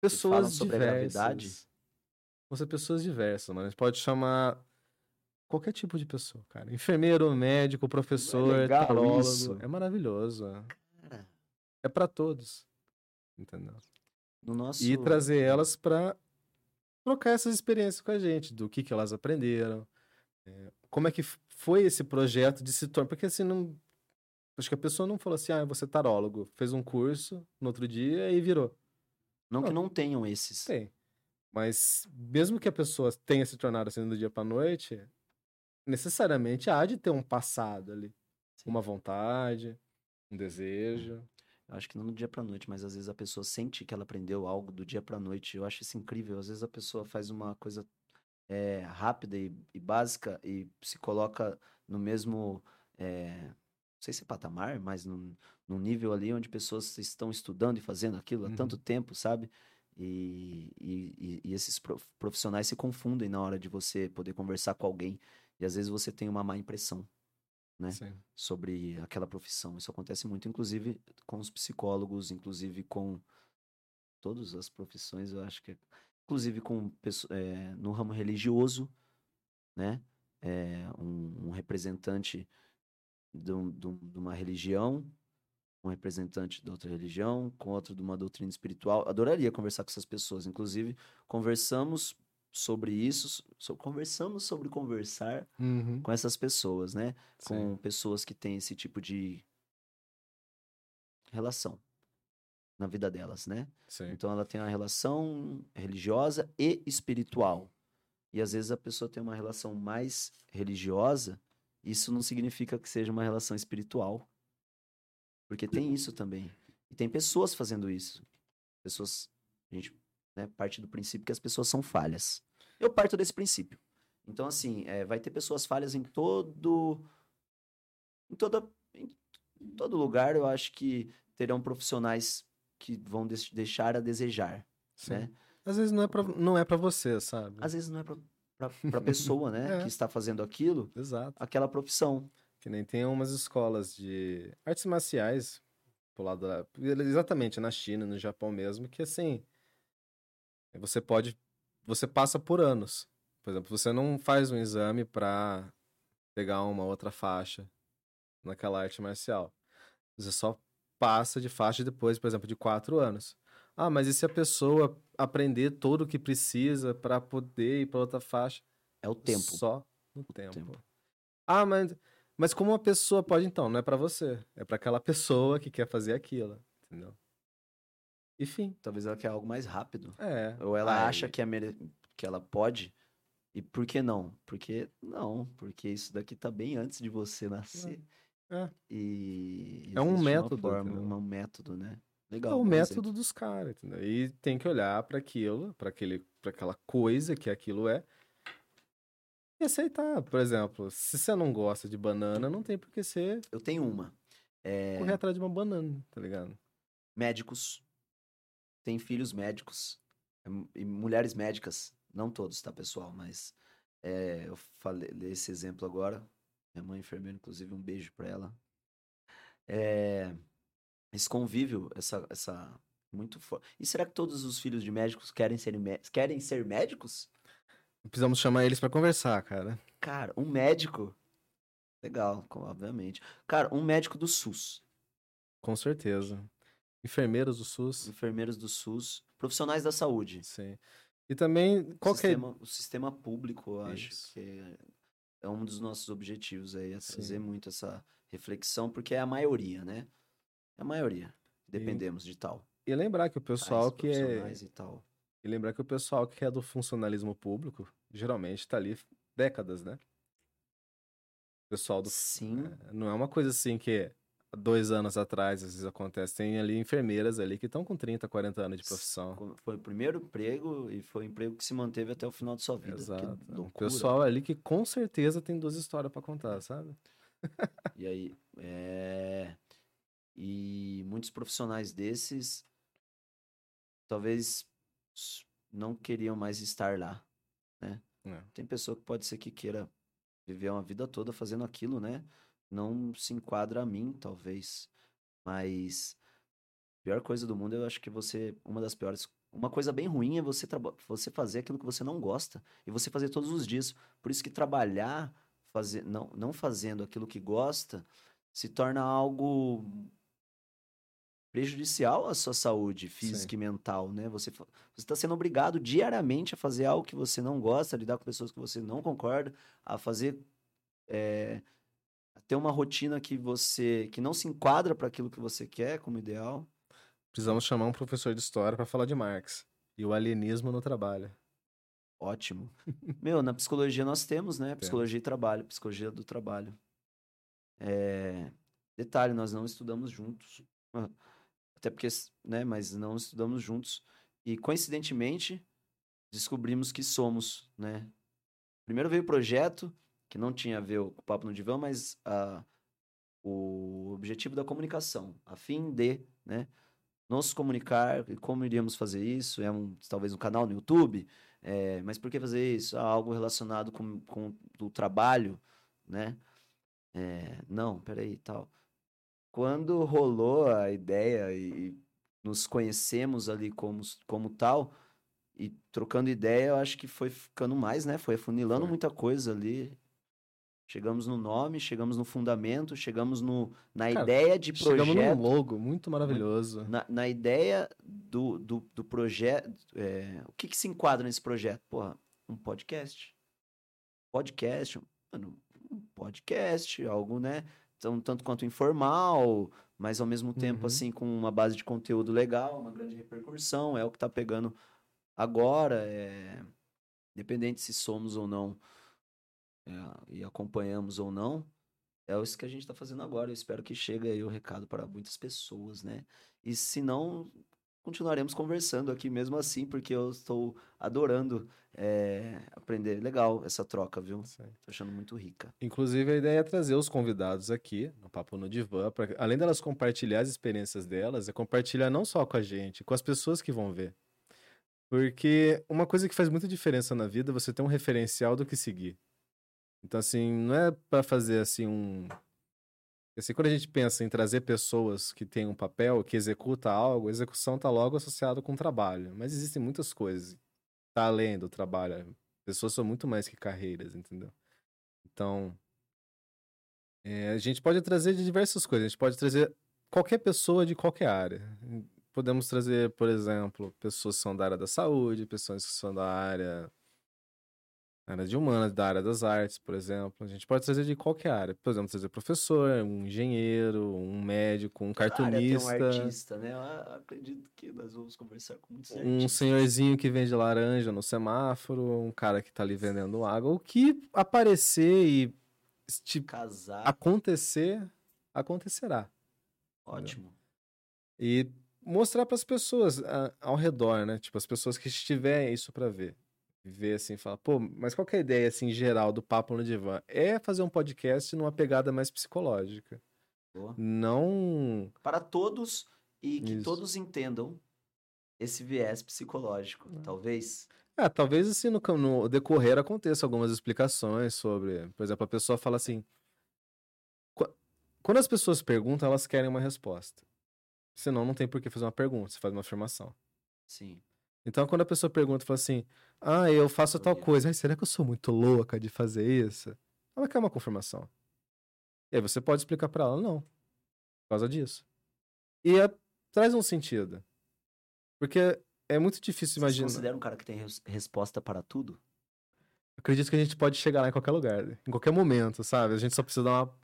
Pessoas diversas. Vão ser pessoas diversas, mano. A gente pode chamar qualquer tipo de pessoa, cara. Enfermeiro, médico, professor, legal tarólogo. isso. É maravilhoso. é. Cara, É pra todos. Entendeu? no nosso... E trazer elas pra trocar essas experiências com a gente, do que, que elas aprenderam, é, como é que foi esse projeto de se tornar. Porque assim, não. Acho que a pessoa não falou assim, ah, você é tarólogo, fez um curso no outro dia e virou. Não que não tenham esses. Tem. Mas mesmo que a pessoa tenha se tornado assim do dia pra noite, necessariamente há de ter um passado ali. Sim. Uma vontade, um desejo. Eu acho que não do dia pra noite, mas às vezes a pessoa sente que ela aprendeu algo do dia pra noite. Eu acho isso incrível. Às vezes a pessoa faz uma coisa é, rápida e, e básica e se coloca no mesmo. é, não sei se é patamar, mas num, num nível ali onde pessoas estão estudando e fazendo aquilo há Uhum. tanto tempo, sabe? E, e, e- esses prof- profissionais se confundem na hora de você poder conversar com alguém. E às vezes você tem uma má impressão né? Sim. sobre aquela profissão. Isso acontece muito, inclusive, com os psicólogos, inclusive com todas as profissões, eu acho que, é- inclusive com é, no ramo religioso, né? É, um, um representante de um- de uma religião, um representante de outra religião, com outro de uma doutrina espiritual. Adoraria conversar com essas pessoas. Inclusive, conversamos sobre isso, so- conversamos sobre conversar Uhum. com essas pessoas, né? Sim. com pessoas que têm esse tipo de relação na vida delas, né? Sim. Então ela tem uma relação religiosa e espiritual. E às vezes a pessoa tem uma relação mais religiosa, isso não significa que seja uma relação espiritual. Porque tem isso também. E tem pessoas fazendo isso. Pessoas, a gente né, parte do princípio que as pessoas são falhas. Eu parto desse princípio. Então, assim, é, vai ter pessoas falhas em todo. Em, toda, em todo lugar, eu acho que terão profissionais que vão des- deixar a desejar, Sim. né? Às vezes não é pra, não é pra você, sabe? Às vezes não é pra, pra, pra pessoa, né, É. que está fazendo aquilo, Exato. aquela profissão. Que nem tem umas escolas de artes marciais, pro lado da... exatamente, na China, no Japão mesmo, que assim, você pode, você passa por anos. Por exemplo, você não faz um exame pra pegar uma outra faixa naquela arte marcial. Você só passa de faixa depois, por exemplo, de quatro anos. Ah, mas e se a pessoa aprender tudo o que precisa pra poder ir pra outra faixa? É o tempo. Só no tempo. tempo. Ah, mas, mas como uma pessoa pode, então? Não é pra você. É pra aquela pessoa que quer fazer aquilo. Entendeu? Enfim. Talvez ela quer algo mais rápido. É. Ou ela acha que, é mere... que ela pode. E por que não? Porque não, porque isso daqui tá bem antes de você nascer. É. E É um existe uma método, forma, um método, né? É Legal. o bom método exemplo. dos caras, entendeu? E tem que olhar pra aquilo, pra aquele, para aquela coisa que aquilo é. E aceitar. Por exemplo, se você não gosta de banana, não tem por que você Eu tenho uma. É, correr atrás de uma banana, tá ligado? médicos têm filhos médicos é, e mulheres médicas, não todos, tá, pessoal? Mas é, eu falei esse exemplo agora. Minha mãe é enfermeira, inclusive, um beijo pra ela. É, esse convívio, essa, essa muito forte. E será que todos os filhos de médicos querem ser, querem ser médicos? Precisamos chamar eles pra conversar, cara. Cara, um médico. Legal, obviamente. Cara, um médico do SUS. Com certeza. Enfermeiros do SUS. enfermeiros do SUS. Profissionais da saúde. Sim. E também, qual o, é sistema, o sistema público, eu acho Isso. que é, é um dos nossos objetivos aí, é Sim. muito essa reflexão, porque é a maioria, né? É a maioria. Dependemos de tal. E lembrar que o pessoal que é. e tal. E lembrar que o pessoal que é do funcionalismo público, geralmente tá ali décadas, né? pessoal do. Sim. Não é uma coisa assim que dois anos atrás às vezes acontece. Tem ali enfermeiras ali que estão com 30, 40 anos de profissão. Foi o primeiro emprego e foi um emprego que se manteve até o final de sua vida. Exato. Loucura. pessoal ali que com certeza tem duas histórias pra contar, sabe? E aí, é... E muitos profissionais desses talvez não queriam mais estar lá. É. Tem pessoa que pode ser que queira viver uma vida toda fazendo aquilo, né? Não se enquadra a mim, talvez. Mas a pior coisa do mundo, eu acho que você, uma das piores, uma coisa bem ruim é você você fazer aquilo que você não gosta e você fazer todos os dias. Por isso que trabalhar, fazer, não, não fazendo aquilo que gosta, se torna algo prejudicial à sua saúde física Sim. e mental, né? Você está sendo obrigado diariamente a fazer algo que você não gosta, a lidar com pessoas que você não concorda, a fazer é, ter uma rotina que você que não se enquadra para aquilo que você quer como ideal. Precisamos chamar um professor de história pra falar de Marx. E o alienismo no trabalho. Ótimo. Meu, na psicologia nós temos, né? Psicologia e trabalho, psicologia do trabalho. É, Detalhe, nós não estudamos juntos. Ah, Até porque, né? Mas não estudamos juntos. E coincidentemente, descobrimos que somos, né? Primeiro veio o projeto, que não tinha a ver com o Papo no Divã, mas a, o objetivo da comunicação, a fim de, né? Nos comunicar e como iríamos fazer isso. É um, talvez um canal no YouTube, é, mas por que fazer isso? Ah, algo relacionado com, com o trabalho, né? É, não, peraí, tal. Quando rolou a ideia e, e nos conhecemos ali como, como tal, e trocando ideia, eu acho que foi ficando mais, né? Foi afunilando muita coisa ali. Chegamos no nome, chegamos no fundamento, chegamos no, na Cara, ideia de projeto. Chegamos num logo muito maravilhoso. Na, na ideia do, do, do projeto, é, o que, que se enquadra nesse projeto? Porra, um podcast. Podcast, mano, um podcast, algo, né? Então, tanto quanto informal, mas ao mesmo tempo, Uhum. assim, com uma base de conteúdo legal, uma grande repercussão, é o que tá pegando agora, é... Independente se somos ou não, é, e acompanhamos ou não, é isso que a gente está fazendo agora. Eu espero que chegue aí o recado para muitas pessoas, né? E se não, continuaremos conversando aqui mesmo assim, porque eu estou adorando é, aprender. Legal essa troca, viu? Sim. Tô achando muito rica. Inclusive, a ideia é trazer os convidados aqui no Papo no Divã, pra, além delas compartilhar as experiências delas, é compartilhar não só com a gente, com as pessoas que vão ver. Porque uma coisa que faz muita diferença na vida é você ter um referencial do que seguir. Então, assim, não é para fazer assim um. Assim, quando a gente pensa em trazer pessoas que têm um papel, que executa algo, a execução está logo associada com o trabalho. Mas existem muitas coisas. Tá além do trabalho. Pessoas são muito mais que carreiras, entendeu? Então, é, a gente pode trazer de diversas coisas. A gente pode trazer qualquer pessoa de qualquer área. Podemos trazer, por exemplo, pessoas que são da área da saúde, pessoas que são da área, área de humanas, da área das artes, por exemplo. A gente pode trazer de qualquer área. Por exemplo, trazer professor, um engenheiro, um médico, um Cada área tem um cartunista, artista, né? Eu acredito que nós vamos conversar com muitos um artistas. senhorzinho que vende laranja no semáforo, um cara que tá ali vendendo água. O que aparecer e tipo, Casar, acontecer, acontecerá. ótimo. E mostrar para as pessoas a- ao redor, né? Tipo, as pessoas que estiverem isso para ver. Ver assim, falar, pô, mas qual que é a ideia assim geral do Papo no Divã? É fazer um podcast numa pegada mais psicológica. Boa. Não. Para todos e que Isso. todos entendam esse viés psicológico, talvez. Ah, talvez assim no, no decorrer aconteça algumas explicações sobre, por exemplo, a pessoa fala assim, "Qu- quando as pessoas perguntam, elas querem uma resposta. Senão não tem por que fazer uma pergunta, você faz uma afirmação. Sim. Então, quando a pessoa pergunta, fala assim: Ah, eu faço tal coisa. Ai, será que eu sou muito louca de fazer isso? Ela quer uma confirmação. E aí você pode explicar pra ela: Não, por causa disso. E é- traz um sentido. Porque é muito difícil Você imaginar. considera um cara que tem res- resposta para tudo? Acredito que a gente pode chegar lá em qualquer lugar, em qualquer momento, sabe? A gente só precisa dar uma.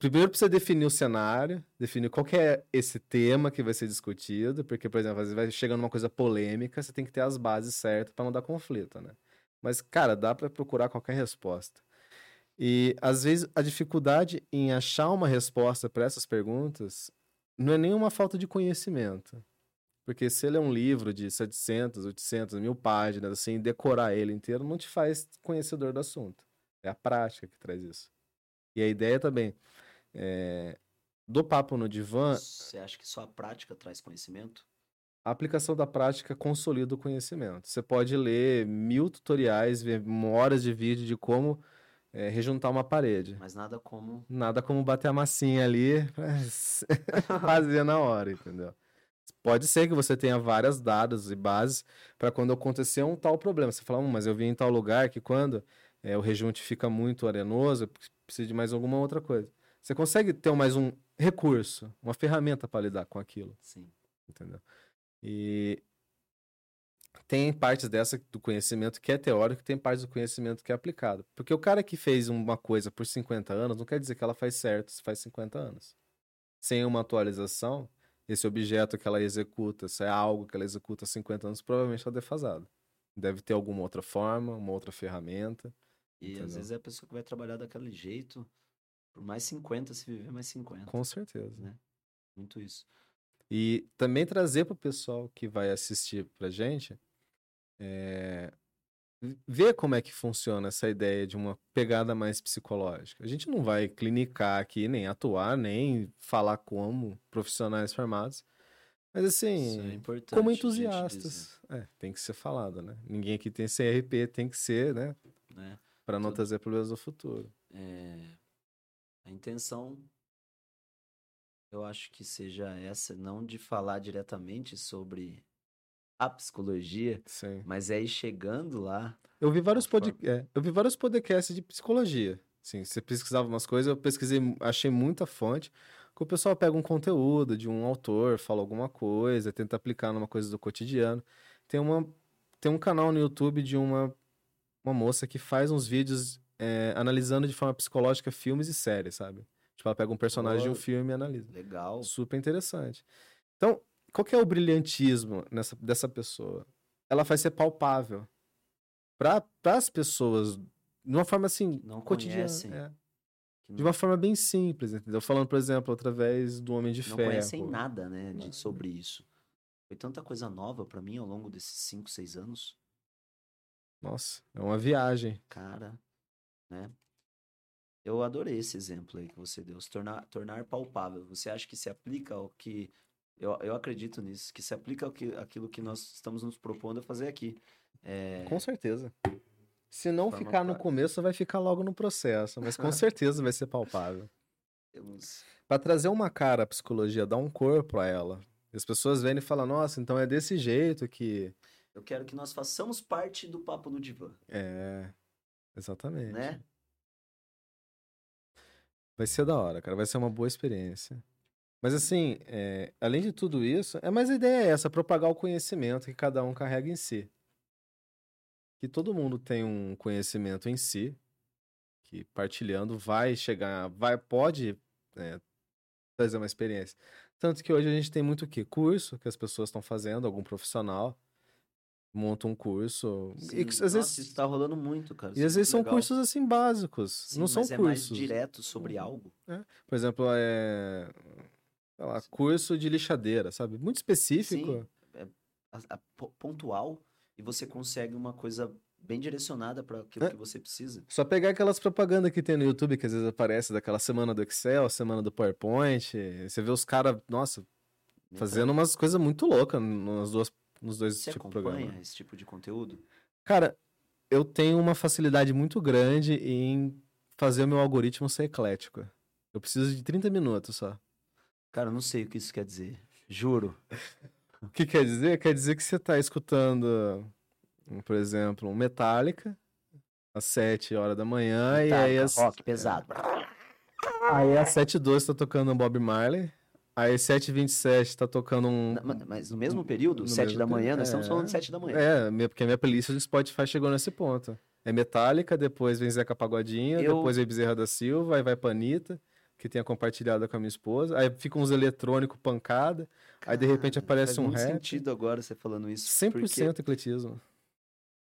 Primeiro precisa definir o cenário, definir qual é esse tema que vai ser discutido, porque, por exemplo, às vezes vai chegando uma coisa polêmica, você tem que ter as bases certas para não dar conflito, né? Mas, cara, dá para procurar qualquer resposta. E às vezes a dificuldade em achar uma resposta para essas perguntas não é nenhuma falta de conhecimento. Porque se ele é um livro de 700, 800, mil páginas, assim, decorar ele inteiro não te faz conhecedor do assunto. É a prática que traz isso. E a ideia também é, do papo no divã, Você acha que só a prática traz conhecimento? a aplicação da prática consolida o conhecimento. Você pode ler mil tutoriais, ver horas de vídeo de como é, rejuntar uma parede. Mas nada como. Nada como bater a massinha ali pra fazer na hora, entendeu? Pode ser que você tenha vários dados e bases para quando acontecer um tal problema. Você fala, hum, mas eu vi em tal lugar que quando é, o rejunte fica muito arenoso, eu preciso de mais alguma outra coisa. Você consegue ter mais um recurso, uma ferramenta para lidar com aquilo, Sim. entendeu? E tem partes dessa do conhecimento que é teórico, tem partes do conhecimento que é aplicado. Porque o cara que fez uma coisa por 50 anos não quer dizer que ela faz certo se faz 50 anos. Sem uma atualização, esse objeto que ela executa, se é algo que ela executa há 50 anos, provavelmente está defasado. Deve ter alguma outra forma, uma outra ferramenta. E Entendeu? às vezes é a pessoa que vai trabalhar daquele jeito por mais 50, se viver mais 50. Com certeza. Né? Muito isso. E também trazer para o pessoal que vai assistir pra gente é, ver como é que funciona essa ideia de uma pegada mais psicológica. A gente não vai clinicar aqui, nem atuar, nem falar como profissionais formados. Mas assim, é como entusiastas, é, tem que ser falado, né? Ninguém aqui tem CRP, tem que ser, né? Né? Para não Tudo. trazer problemas no futuro. É, a intenção, eu acho que seja essa, não de falar diretamente sobre a psicologia, Sim. mas é ir chegando lá. Eu vi vários pod... é, eu vi vários podcasts de psicologia. Sim, você pesquisava umas coisas, eu pesquisei, achei muita fonte. Que o pessoal pega um conteúdo de um autor, fala alguma coisa, tenta aplicar numa coisa do cotidiano. Tem uma tem um canal no YouTube de uma uma moça que faz uns vídeos é, analisando de forma psicológica filmes e séries, sabe? Tipo, ela pega um personagem de um Oh. filme e analisa. Legal. Super interessante. Então, qual que é o brilhantismo nessa, dessa pessoa? Ela faz ser palpável. Para as pessoas, de uma forma assim, Não cotidiana. conhecem. é. De uma forma bem simples, entendeu? Falando, por exemplo, através do Homem de não Ferro. conhecem nada, né, de- sobre isso. Foi tanta coisa nova pra mim ao longo desses 5, 6 anos. Nossa, é uma viagem. Cara, né? Eu adorei esse exemplo aí que você deu, se tornar, tornar palpável. Você acha que se aplica ao que. Eu, eu acredito nisso, que se aplica ao que, aquilo que nós estamos nos propondo a fazer aqui. É, Com certeza. Se não Forma ficar no começo, vai ficar logo no processo. Mas com certeza vai ser palpável. temos- Para trazer uma cara à psicologia, dar um corpo a ela. E as pessoas vêm e falam, nossa, então é desse jeito que. Eu quero que nós façamos parte do Papo no Divã, É. Exatamente. né? Vai ser da hora, cara. Vai ser uma boa experiência. Mas assim, é, além de tudo isso, é mais a ideia é essa, propagar o conhecimento que cada um carrega em si. Que todo mundo tem um conhecimento em si, que partilhando vai chegar, vai, pode é, trazer uma experiência. Tanto que hoje a gente tem muito o quê? Curso que as pessoas estão fazendo, algum profissional monta um curso. Sim, e às nossa, vezes, isso tá rolando muito, cara. e isso é às vezes muito são legal. cursos assim básicos. Sim, não são é cursos. direto sobre algo. Por exemplo, é. sei lá, curso de lixadeira, sabe? Muito específico. a- a po- pontual e você consegue uma coisa bem direcionada para aquilo É. que você precisa. Só pegar aquelas propagandas que tem no YouTube que às vezes aparece daquela semana do Excel, semana do PowerPoint. Você vê os caras, nossa, fazendo umas coisas muito loucas nas duas, nos dois Você tipos de acompanha programa. esse tipo de conteúdo? Cara, eu tenho uma facilidade muito grande em fazer o meu algoritmo ser eclético. Eu preciso de 30 minutos só. Cara, eu não sei o que isso quer dizer. Juro. O que quer dizer? Quer dizer que você tá escutando, por exemplo, um Metallica às 7 horas da manhã e aí Metallica, às, rock pesado. aí às 7h12 tá tocando um Bob Marley, aí às 7h27 tá tocando um... Na- Mas no mesmo período, No sete mesmo da manhã, período, nós estamos é. falando de sete da manhã. É, porque a minha playlist do Spotify chegou nesse ponto. É Metallica, depois vem Zeca Pagodinho, Eu- depois vem Bezerra da Silva, aí vai pra Anitta, que tenha compartilhado com a minha esposa, aí fica uns eletrônicos pancada, aí de repente Cara, aparece faz um rap. sentido agora você falando isso. 100% Porque, ecletismo.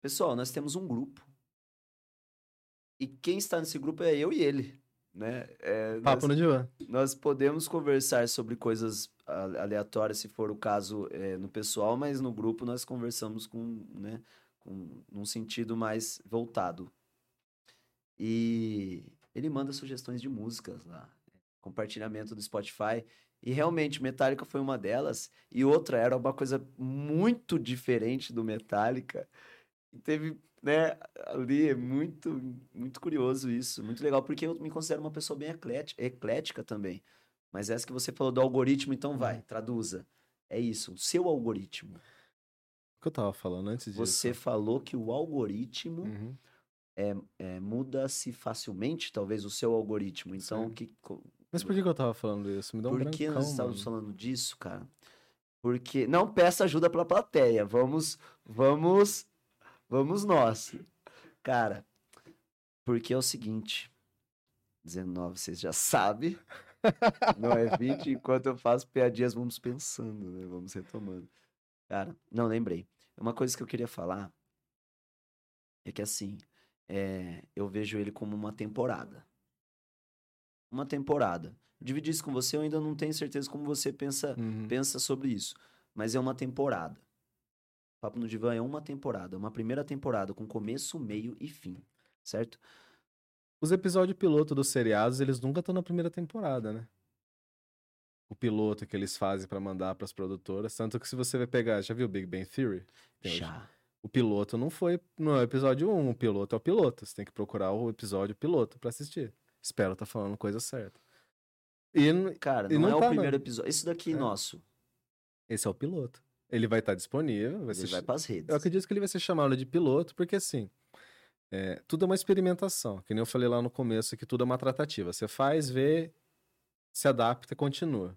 pessoal, nós temos um grupo E quem está nesse grupo é eu e ele, né? É, nós- Papo no divã. nós podemos conversar sobre coisas aleatórias, se for o caso, é, no pessoal, mas no grupo nós conversamos com, né, com num sentido mais voltado. E ele manda sugestões de músicas lá, compartilhamento do Spotify. E realmente, Metallica foi uma delas, e outra era uma coisa muito diferente do Metallica. E teve, né, ali é muito, muito curioso isso, muito legal, porque eu me considero uma pessoa bem eclética, eclética também. Mas essa que você falou do algoritmo, então vai, traduza. É isso, o seu algoritmo. O que eu tava falando antes disso? Você falou que o algoritmo Uhum. é, muda-se facilmente, talvez, o seu algoritmo. Então, Sim. que, Mas por que, eu tava falando isso? Me dá um por que nós estávamos falando disso, cara? Porque não peça ajuda pela plateia. Vamos, vamos, vamos nós. Cara, porque é o seguinte, 19, vocês já sabem. Não é 20, enquanto eu faço piadinhas, vamos pensando, né? Vamos retomando. Cara, não lembrei. Uma coisa que eu queria falar é que assim, é, eu vejo ele como uma temporada. Uma temporada. Dividir isso com você, eu ainda não tenho certeza como você pensa, Uhum. pensa sobre isso. Mas é uma temporada. Papo no Divã é uma temporada, uma primeira temporada com começo, meio e fim, certo? Os episódios piloto dos seriados, eles nunca estão na primeira temporada, né? O piloto que eles fazem pra mandar pras produtoras. Tanto que se você vai pegar, já viu Big Bang Theory? Tem hoje. Já. O piloto não foi, não é o episódio 1, o piloto é o piloto. Você tem que procurar o episódio piloto pra assistir. Espero estar falando coisa certa. E Cara, não, não é tá, o primeiro episódio. Isso daqui, É. nosso, esse é o piloto. Ele vai estar disponível, vai ele ser vai pras redes. Eu acredito que ele vai ser chamado de piloto, porque assim, é, tudo é uma experimentação. Que nem eu falei lá no começo, que tudo é uma tratativa. Você faz, vê, se adapta e continua.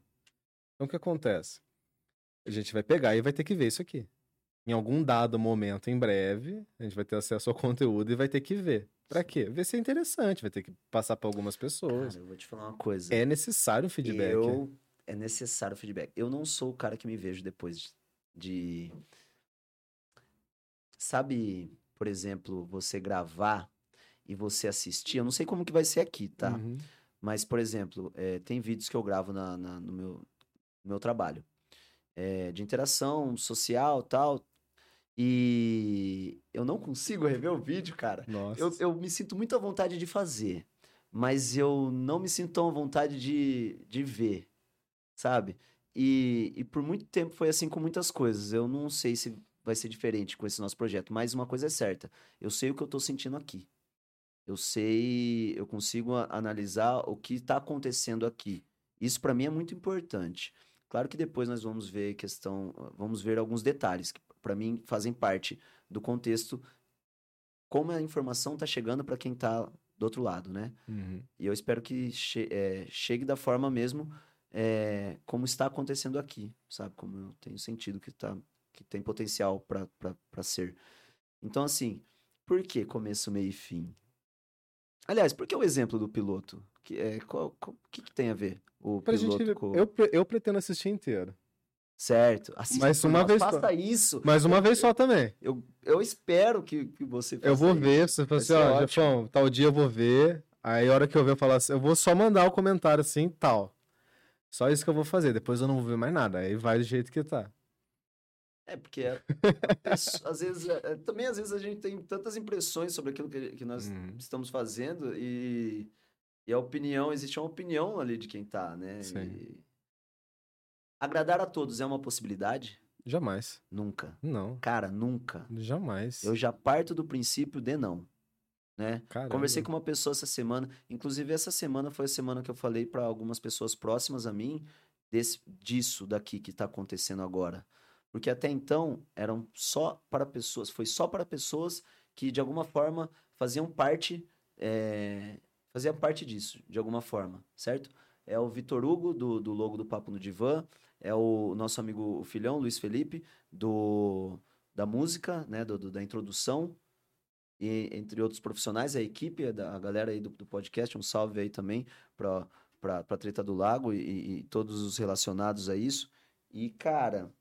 Então o que acontece? A gente vai pegar e vai ter que ver isso aqui. Em algum dado momento, em breve, a gente vai ter acesso ao conteúdo e vai ter que ver. Pra quê? Ver se é interessante, vai ter que passar pra algumas pessoas. Cara, eu vou te falar uma coisa. é necessário um feedback. Eu, é necessário feedback. Eu não sou o cara que me vejo depois de, Sabe, por exemplo, você gravar e você assistir. Eu não sei como que vai ser aqui, tá? Uhum. Mas, por exemplo, é, tem vídeos que eu gravo na, na- no, meu, no meu trabalho. é, de interação social tal. E eu não consigo rever o vídeo, cara. Nossa. Eu, eu me sinto muito à vontade de fazer, mas eu não me sinto tão à vontade de, de ver, sabe? E, e por muito tempo foi assim com muitas coisas. Eu não sei se vai ser diferente com esse nosso projeto, mas uma coisa é certa: eu sei o que eu tô sentindo aqui. Eu sei, eu consigo analisar o que está acontecendo aqui. Isso para mim é muito importante. Claro que depois nós vamos ver questão, vamos ver alguns detalhes que para mim fazem parte do contexto como a informação está chegando para quem está do outro lado, né? Uhum. E eu espero que che- é, chegue da forma mesmo é, como está acontecendo aqui, sabe? Como eu tenho sentido que, tá, que tem potencial para ser. Então, assim, por que começo, meio e fim? Aliás, por que o exemplo do piloto? Que, é, qual, qual- o que, que tem a ver o Pra piloto gente, com... eu, eu pretendo assistir inteiro. Certo. Assista Mas uma nós, vez só. Faça isso. Mas uma vez só também. Eu, eu espero que, que você faça Eu vou isso. ver, você fala assim, ó. Jefão, tal dia eu vou ver. Aí a hora que eu ver, eu falo assim, eu vou só mandar o comentário assim, tal. Só isso que eu vou fazer, depois eu não vou ver mais nada. Aí vai do jeito que tá. É, porque é- é- às vezes, é- é- também às vezes a gente tem tantas impressões sobre aquilo que, que nós Uhum. estamos fazendo e, e a opinião, existe uma opinião ali de quem tá, né? Sim. E agradar a todos é uma possibilidade? Jamais. Nunca. Não. Cara, nunca. Jamais. Eu já parto do princípio de não, né? Caramba. Conversei com uma pessoa essa semana, inclusive essa semana foi a semana que eu falei para algumas pessoas próximas a mim desse, disso daqui que tá acontecendo agora. Porque até então eram só para pessoas, foi só para pessoas que de alguma forma faziam parte, é, fazia parte disso, de alguma forma, certo? É o Vitor Hugo, do, do logo do Papo no Divã, é o nosso amigo o filhão, Luiz Felipe, do, da música, né, do, do- da introdução, e entre outros profissionais, a equipe, da, a galera aí do, do podcast, um salve aí também para para Treta do Lago e, e todos os relacionados a isso. E, cara,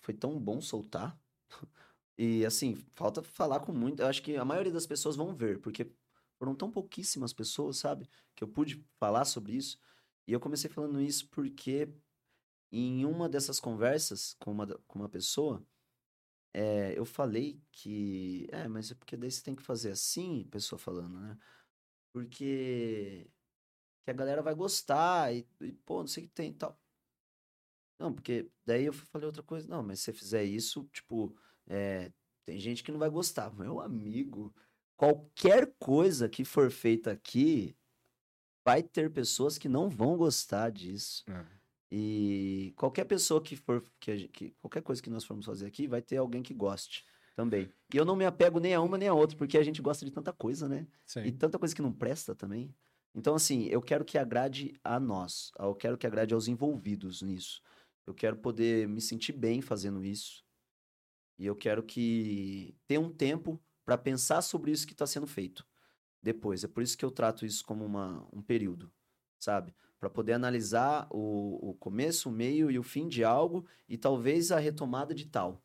foi tão bom soltar. E, assim, falta falar com muito. Eu acho que a maioria das pessoas vão ver, porque foram tão pouquíssimas pessoas, sabe? Que eu pude falar sobre isso. E eu comecei falando isso porque em uma dessas conversas com uma, com uma pessoa, é, eu falei que. É, mas é porque daí você tem que fazer assim, pessoa falando, né? Porque. Que a galera vai gostar e, e pô, não sei o que tem e tal. Não, porque daí eu falei outra coisa. Não, mas se você fizer isso, tipo, é, tem gente que não vai gostar. Meu amigo, qualquer coisa que for feita aqui, vai ter pessoas que não vão gostar disso. É. E qualquer pessoa que for, que, que- qualquer coisa que nós formos fazer aqui, vai ter alguém que goste também. E eu não me apego nem a uma nem a outra, porque a gente gosta de tanta coisa, né? E Sim. tanta coisa que não presta também. Então, assim, eu quero que agrade a nós. Eu quero que agrade aos envolvidos nisso. Eu quero poder me sentir bem fazendo isso. E eu quero que tenha um tempo para pensar sobre isso que está sendo feito depois. É por isso que eu trato isso como uma, um período, sabe? Para poder analisar o, o começo, o meio e o fim de algo e talvez a retomada de tal.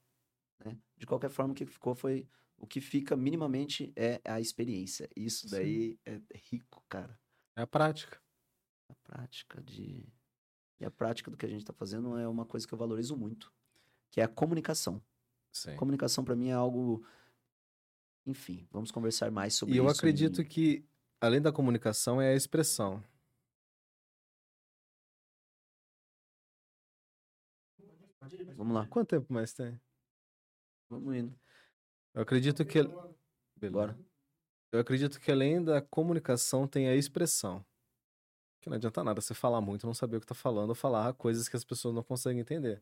Né? De qualquer forma, o que ficou foi. O que fica minimamente é a experiência. Isso Sim. daí é rico, cara. É a prática. A prática de. E a prática do que a gente está fazendo é uma coisa que eu valorizo muito, que é a comunicação. Sim. Comunicação para mim é algo. Enfim, vamos conversar mais sobre E eu isso. acredito em- que, além da comunicação, é a expressão. Vamos lá, Quanto tempo mais tem? vamos indo. Eu acredito que. Bora. Eu acredito que além da comunicação tem a expressão. Que não adianta nada você falar muito, não saber o que tá falando, ou falar coisas que as pessoas não conseguem entender.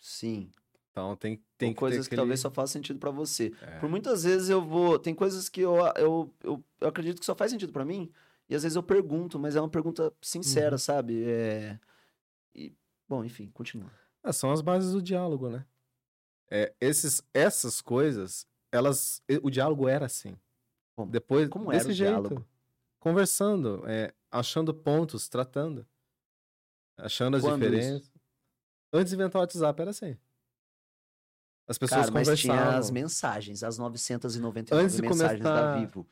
Sim. Então tem, Tem que coisas que aquele... talvez só façam sentido para você. É. Por muitas vezes eu vou. Tem coisas que eu, eu, eu, eu acredito que só faz sentido para mim. E às vezes eu pergunto, mas é uma pergunta sincera, Uhum. sabe? É... E, bom, enfim, continua. Ah, são as bases do diálogo, né? É, esses, essas coisas, elas, o diálogo era assim. Como? Depois, Como era desse o jeito, diálogo? conversando, é, achando pontos, tratando, achando as Quando diferenças. Antes de inventar o WhatsApp era assim. As pessoas Cara, mas tinha as mensagens, as 999 Antes de mensagens da começar- Vivo.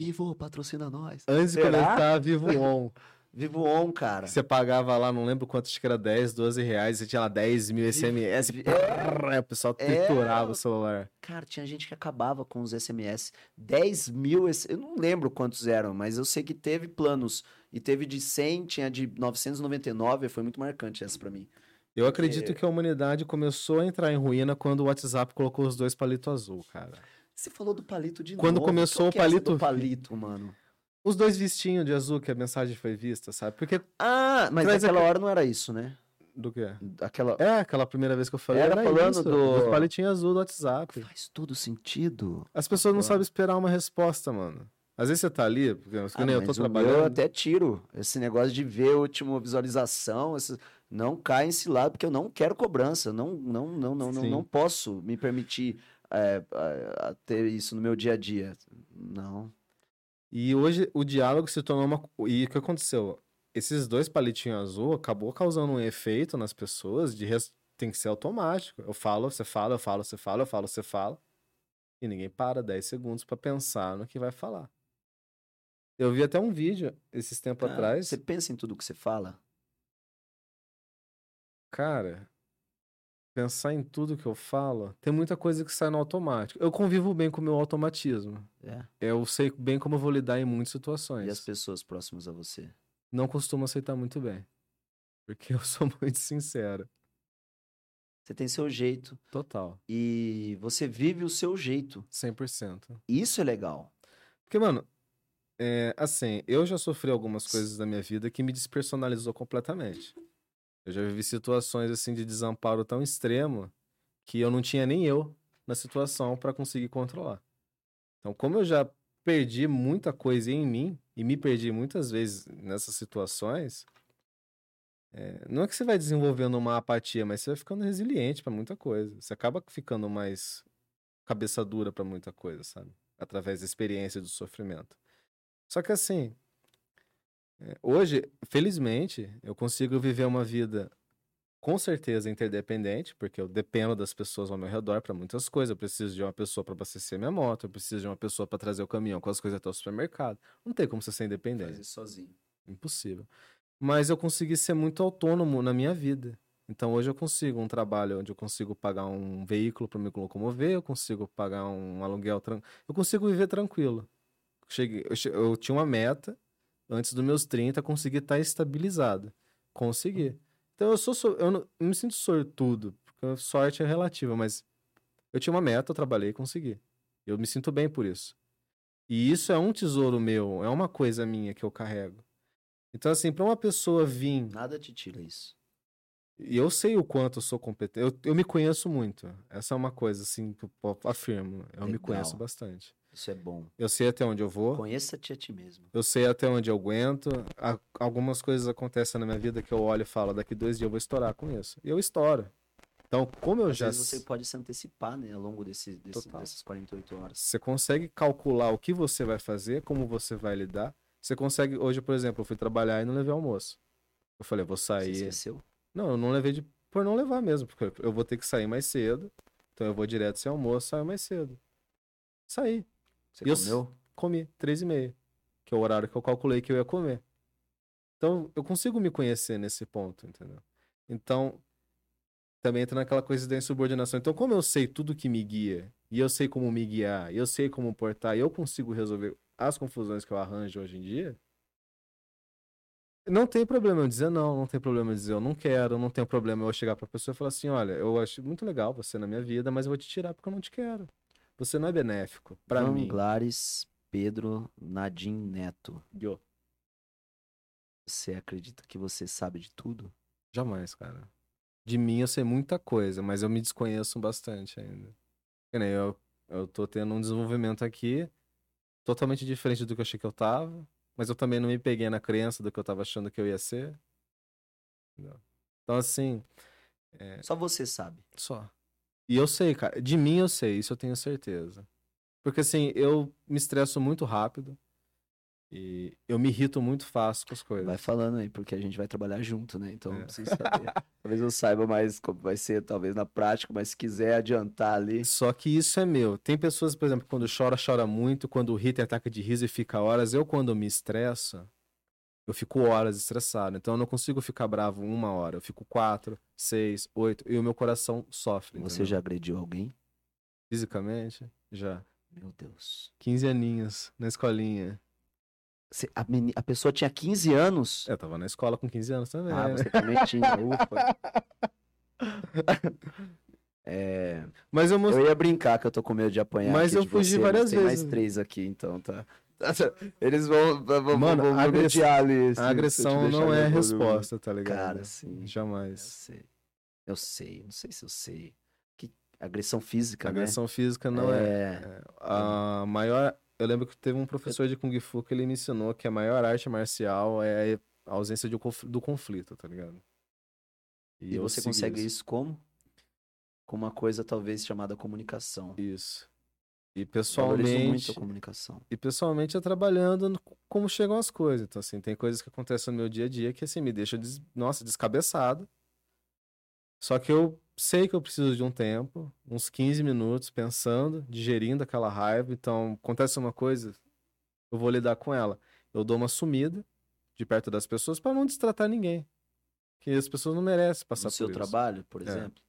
Vivo, patrocina nós. Antes de Será? conectar Vivo On, Vivo On, cara. você pagava lá, não lembro quanto, acho que era 10, 12 reais, você tinha lá 10 mil SMS, Vi- prrr, o pessoal É. triturava o celular. Cara, tinha gente que acabava com os SMS. 10 mil, eu não lembro quantos eram, mas eu sei que teve planos. E teve de 100, tinha de 999, foi muito marcante essa pra mim. Eu acredito que a humanidade começou a entrar em ruína quando o WhatsApp colocou os dois palitos azul, cara. Você falou do palito de Quando novo. começou o que é palito- do palito, mano. Os dois vistinhos de azul que a mensagem foi vista, sabe? Porque. Ah, mas naquela hora não era isso, né? Do quê? Aquela... É, aquela primeira vez que eu falei. Era falando isso, do- dos palitinhos azul do WhatsApp. Faz todo sentido. As pessoas não sabem esperar uma resposta, mano. Às vezes você tá ali, porque que Ah, nem eu tô trabalhando. eu até tiro. Esse negócio de ver a última visualização, esse- não cai nesse lado, porque eu não quero cobrança. Não, não, não, não, não, não posso me permitir é, a- a ter isso no meu dia a dia. Não. E hoje o diálogo se tornou uma. E o que aconteceu? Esses dois palitinhos azul acabou causando um efeito nas pessoas de res- tem que ser automático. Eu falo, você fala, eu falo, você fala, eu falo, você fala. E ninguém para 10 segundos pra pensar no que vai falar. Eu vi até um vídeo esses tempos Cara, atrás. Você pensa em tudo que você fala? Cara, pensar em tudo que eu falo, tem muita coisa que sai no automático. Eu convivo bem com o meu automatismo. É. Eu sei bem como eu vou lidar em muitas E as situações. pessoas próximas a você? Não costumo aceitar muito bem. Porque eu sou muito sincero. Você tem seu jeito Total. e você vive o seu jeito. 100%. Isso é legal. Porque, mano, é, assim, eu já sofri algumas coisas da minha vida que me despersonalizou completamente. Eu já vivi situações, assim, de desamparo tão extremo que eu não tinha nem eu na situação pra conseguir controlar. Então, como eu já perdi muita coisa em mim e me perdi muitas vezes nessas situações, é, não é que você vai desenvolvendo uma apatia, mas você vai ficando resiliente pra muita coisa. Você acaba ficando mais cabeça dura pra muita coisa, sabe? Através da experiência do sofrimento. Só que assim, hoje, felizmente, eu consigo viver uma vida com certeza interdependente, porque eu dependo das pessoas ao meu redor para muitas coisas. Eu preciso de uma pessoa para abastecer minha moto, eu preciso de uma pessoa para trazer o caminhão com as coisas até o supermercado. Não tem como você ser independente. Fazer sozinho. Impossível. Mas eu consegui ser muito autônomo na minha vida. Então hoje eu consigo um trabalho onde eu consigo pagar um veículo para me locomover, eu consigo pagar um aluguel, eu consigo viver tranquilo. Cheguei, eu, eu tinha uma meta antes dos meus 30, conseguir estar estabilizado. Consegui. Então eu sou so- eu não, não me sinto sortudo, porque sorte é relativa, mas eu tinha uma meta, eu trabalhei e consegui. Eu me sinto bem por isso. E isso é um tesouro meu, é uma coisa minha que eu carrego. Então, assim, para uma pessoa vir. Nada te tira isso. E eu sei o quanto eu sou competente. Eu, eu me conheço muito. Essa é uma coisa, assim, que eu afirmo. Eu me Legal. conheço bastante. Isso é bom. Eu sei até onde eu vou. Conheça-te a ti mesmo. Eu sei até onde eu aguento. A- algumas coisas acontecem na minha vida que eu olho e falo, daqui dois dias eu vou estourar com isso. E eu estouro. Então, como eu Às já. vezes você pode se antecipar, né, ao longo desse, desse- dessas 48 horas. Você consegue calcular o que você vai fazer, como você vai lidar. Você consegue. Hoje, por exemplo, eu fui trabalhar e não levei almoço. Eu falei, vou Você sair. esqueceu? Não, eu não levei de... por não levar mesmo, porque eu vou ter que sair mais cedo. Então eu vou direto sem almoço, saio mais cedo. Saí. Você E eu- comeu? Comi, três e meia. Que é o horário que eu calculei que eu ia comer. Então, eu consigo me conhecer nesse ponto, entendeu? Então, também entra naquela coisa da insubordinação. Então, como eu sei tudo que me guia, e eu sei como me guiar, e eu sei como portar, e eu consigo resolver as confusões que eu arranjo hoje em dia, não tem problema eu dizer não, não tem problema eu dizer eu não quero, não tem problema eu chegar pra pessoa e falar assim, olha, eu acho muito legal você na minha vida, mas eu vou te tirar porque eu não te quero. Você não é benéfico pra mim. Anglares Pedro Nadim Neto. Yo. Você acredita que você sabe de tudo? Jamais, cara. De mim eu sei muita coisa, mas eu me desconheço bastante ainda. Eu, eu tô tendo um desenvolvimento aqui totalmente diferente do que eu achei que eu tava, mas eu também não me peguei na crença do que eu tava achando que eu ia ser. Então, assim, Só você sabe. só. E eu sei, cara. De mim eu sei, isso eu tenho certeza. Porque, assim, eu me estresso muito rápido e eu me irrito muito fácil com as coisas. Vai falando aí, porque a gente vai trabalhar junto, né? Então É. preciso saber. talvez eu saiba mais como vai ser, talvez na prática, mas se quiser adiantar ali. Só que isso é meu. Tem pessoas, por exemplo, quando chora, chora muito, quando ri tem ataque de riso e fica horas. Eu, quando me estresso, eu fico horas estressado. Então eu não consigo ficar bravo uma hora. Eu fico quatro, seis, oito, e o meu coração sofre. Você entendeu? já agrediu alguém? Fisicamente, já. Meu Deus. 15 aninhos, na escolinha. A, meni- a pessoa tinha 15 anos? Eu tava na escola com 15 anos também. Ah, você também tinha, ufa. É, Mas eu mostrei. eu ia brincar que eu tô com medo de apanhar Mas eu fugi você, várias mas tem vezes. mais três aqui, então, tá? Eles vão, vão, Mano, vão a me mediar ali. A eu agressão não é resposta, tá ligado? Cara, sim. Eu Jamais. sei. Eu sei, não sei se eu sei. Que agressão física, Agressão física não né? é. É, A maior. Eu lembro que teve um professor de Kung Fu que ele me ensinou que a maior arte marcial é a ausência de do conflito, tá ligado? E, eu você consegue isso como? Com uma coisa talvez chamada comunicação. Isso. E muito pessoalmente. a comunicação. E pessoalmente é trabalhando no- como chegam as coisas. Então, assim, tem coisas que acontecem no meu dia a dia que, assim, me deixam, des... nossa, descabeçado. Só que eu sei que eu preciso de um tempo, uns 15 minutos, pensando, digerindo aquela raiva. Então, acontece uma coisa, eu vou lidar com ela. Eu dou uma sumida de perto das pessoas para não destratar ninguém. Que as pessoas não merecem passar No por seu isso. trabalho, por É. exemplo,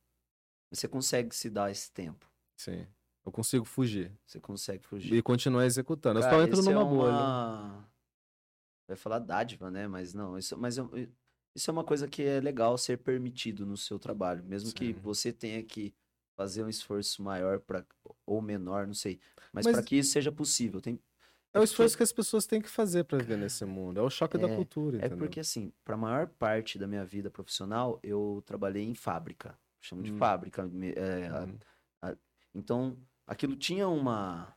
você consegue se dar esse tempo. Sim. Eu consigo fugir Você consegue fugir. e continuar executando. Eu Cara, só entro numa é bolha. uma... Vai falar dádiva, né? Mas não, isso, mas eu- isso é uma coisa que é legal ser permitido no seu trabalho, mesmo que Sim. você tenha que fazer um esforço maior para ou menor, não sei, mas, Mas- para que isso seja possível, tem É o esforço que as pessoas têm que fazer para viver nesse mundo. É o choque da É, cultura, É entendeu? porque, assim, para a maior parte da minha vida profissional, eu trabalhei em fábrica. Chamo de Hum. fábrica. é, a- Hum. então, aquilo tinha uma.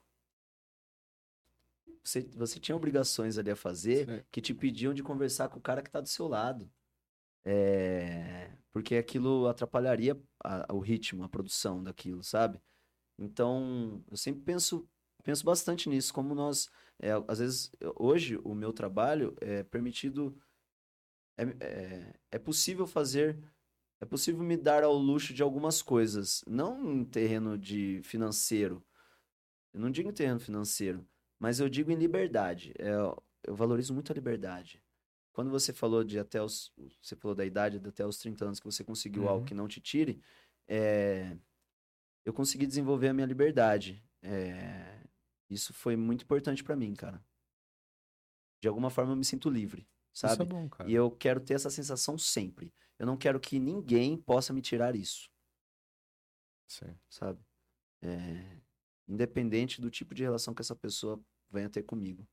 Você, você tinha obrigações ali a fazer Sim. que te pediam de conversar com o cara que tá do seu lado. É, porque aquilo atrapalharia a- o ritmo, a produção daquilo, sabe? Então, eu sempre penso, penso bastante nisso, como nós, é, às vezes, hoje o meu trabalho é permitido, é, é, é possível fazer É possível me dar ao luxo de algumas coisas, não em terreno de financeiro. Eu não digo em terreno financeiro, mas eu digo em liberdade. É, eu valorizo muito a liberdade. Quando você falou de até os. Você falou da idade de até os 30 anos que você conseguiu Uhum. algo que não te tire. é, eu consegui desenvolver a minha liberdade. É, isso foi muito importante pra mim, cara. De alguma forma eu me sinto livre, sabe? Isso é bom, cara. E eu quero ter essa sensação sempre. Eu não quero que ninguém possa me tirar isso, Sim. sabe? É, Independente do tipo de relação que essa pessoa venha ter comigo.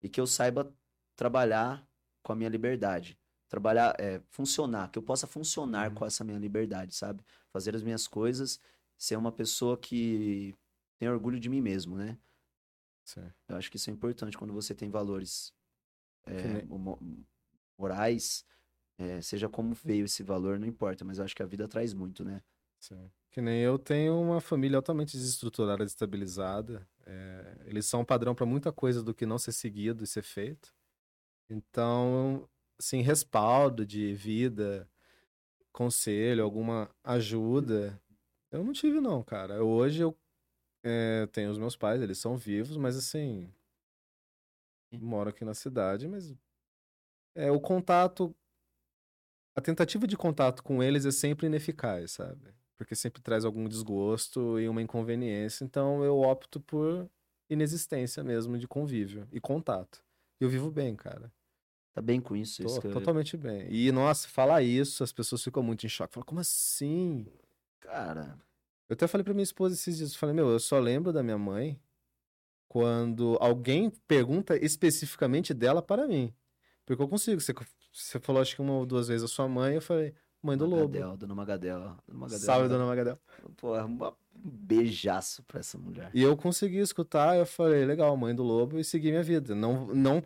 E que eu saiba trabalhar com a minha liberdade. Trabalhar, é, funcionar, que eu possa funcionar Uhum. com essa minha liberdade, sabe? Fazer as minhas coisas, ser uma pessoa que tem orgulho de mim mesmo, né? Sim. Eu acho que isso é importante quando você tem valores é, morais, é, seja como veio esse valor, não importa, mas eu acho que a vida traz muito, né? Sim. Que nem eu tenho uma família altamente desestruturada, desestabilizada. É, eles são um padrão para muita coisa do que não ser seguido e ser feito. Então, assim, respaldo de vida, conselho, alguma ajuda, eu não tive não, cara. Hoje eu é, tenho os meus pais, eles são vivos, mas assim, moro aqui na cidade, mas é o contato, a tentativa de contato com eles é sempre ineficaz, sabe? Porque sempre traz algum desgosto e uma inconveniência, então eu opto por inexistência mesmo de convívio e contato. E eu vivo bem, cara. Tá bem com isso? Tô isso que totalmente bem. E, nossa, falar isso, as pessoas ficam muito em choque. Falam, como assim? Cara, Eu até falei pra minha esposa esses dias, eu falei, meu, eu só lembro da minha mãe quando alguém pergunta especificamente dela para mim. Porque eu consigo. Você, você falou, acho que uma ou duas vezes a sua mãe, eu falei, mãe do Lobo. Magadel, Dona Magadel. Dona Magadel Salve, dona Magadel. Pô, é uma- um beijaço pra essa mulher. E eu consegui escutar, eu falei, legal, mãe do Lobo, e segui minha vida. Não, não,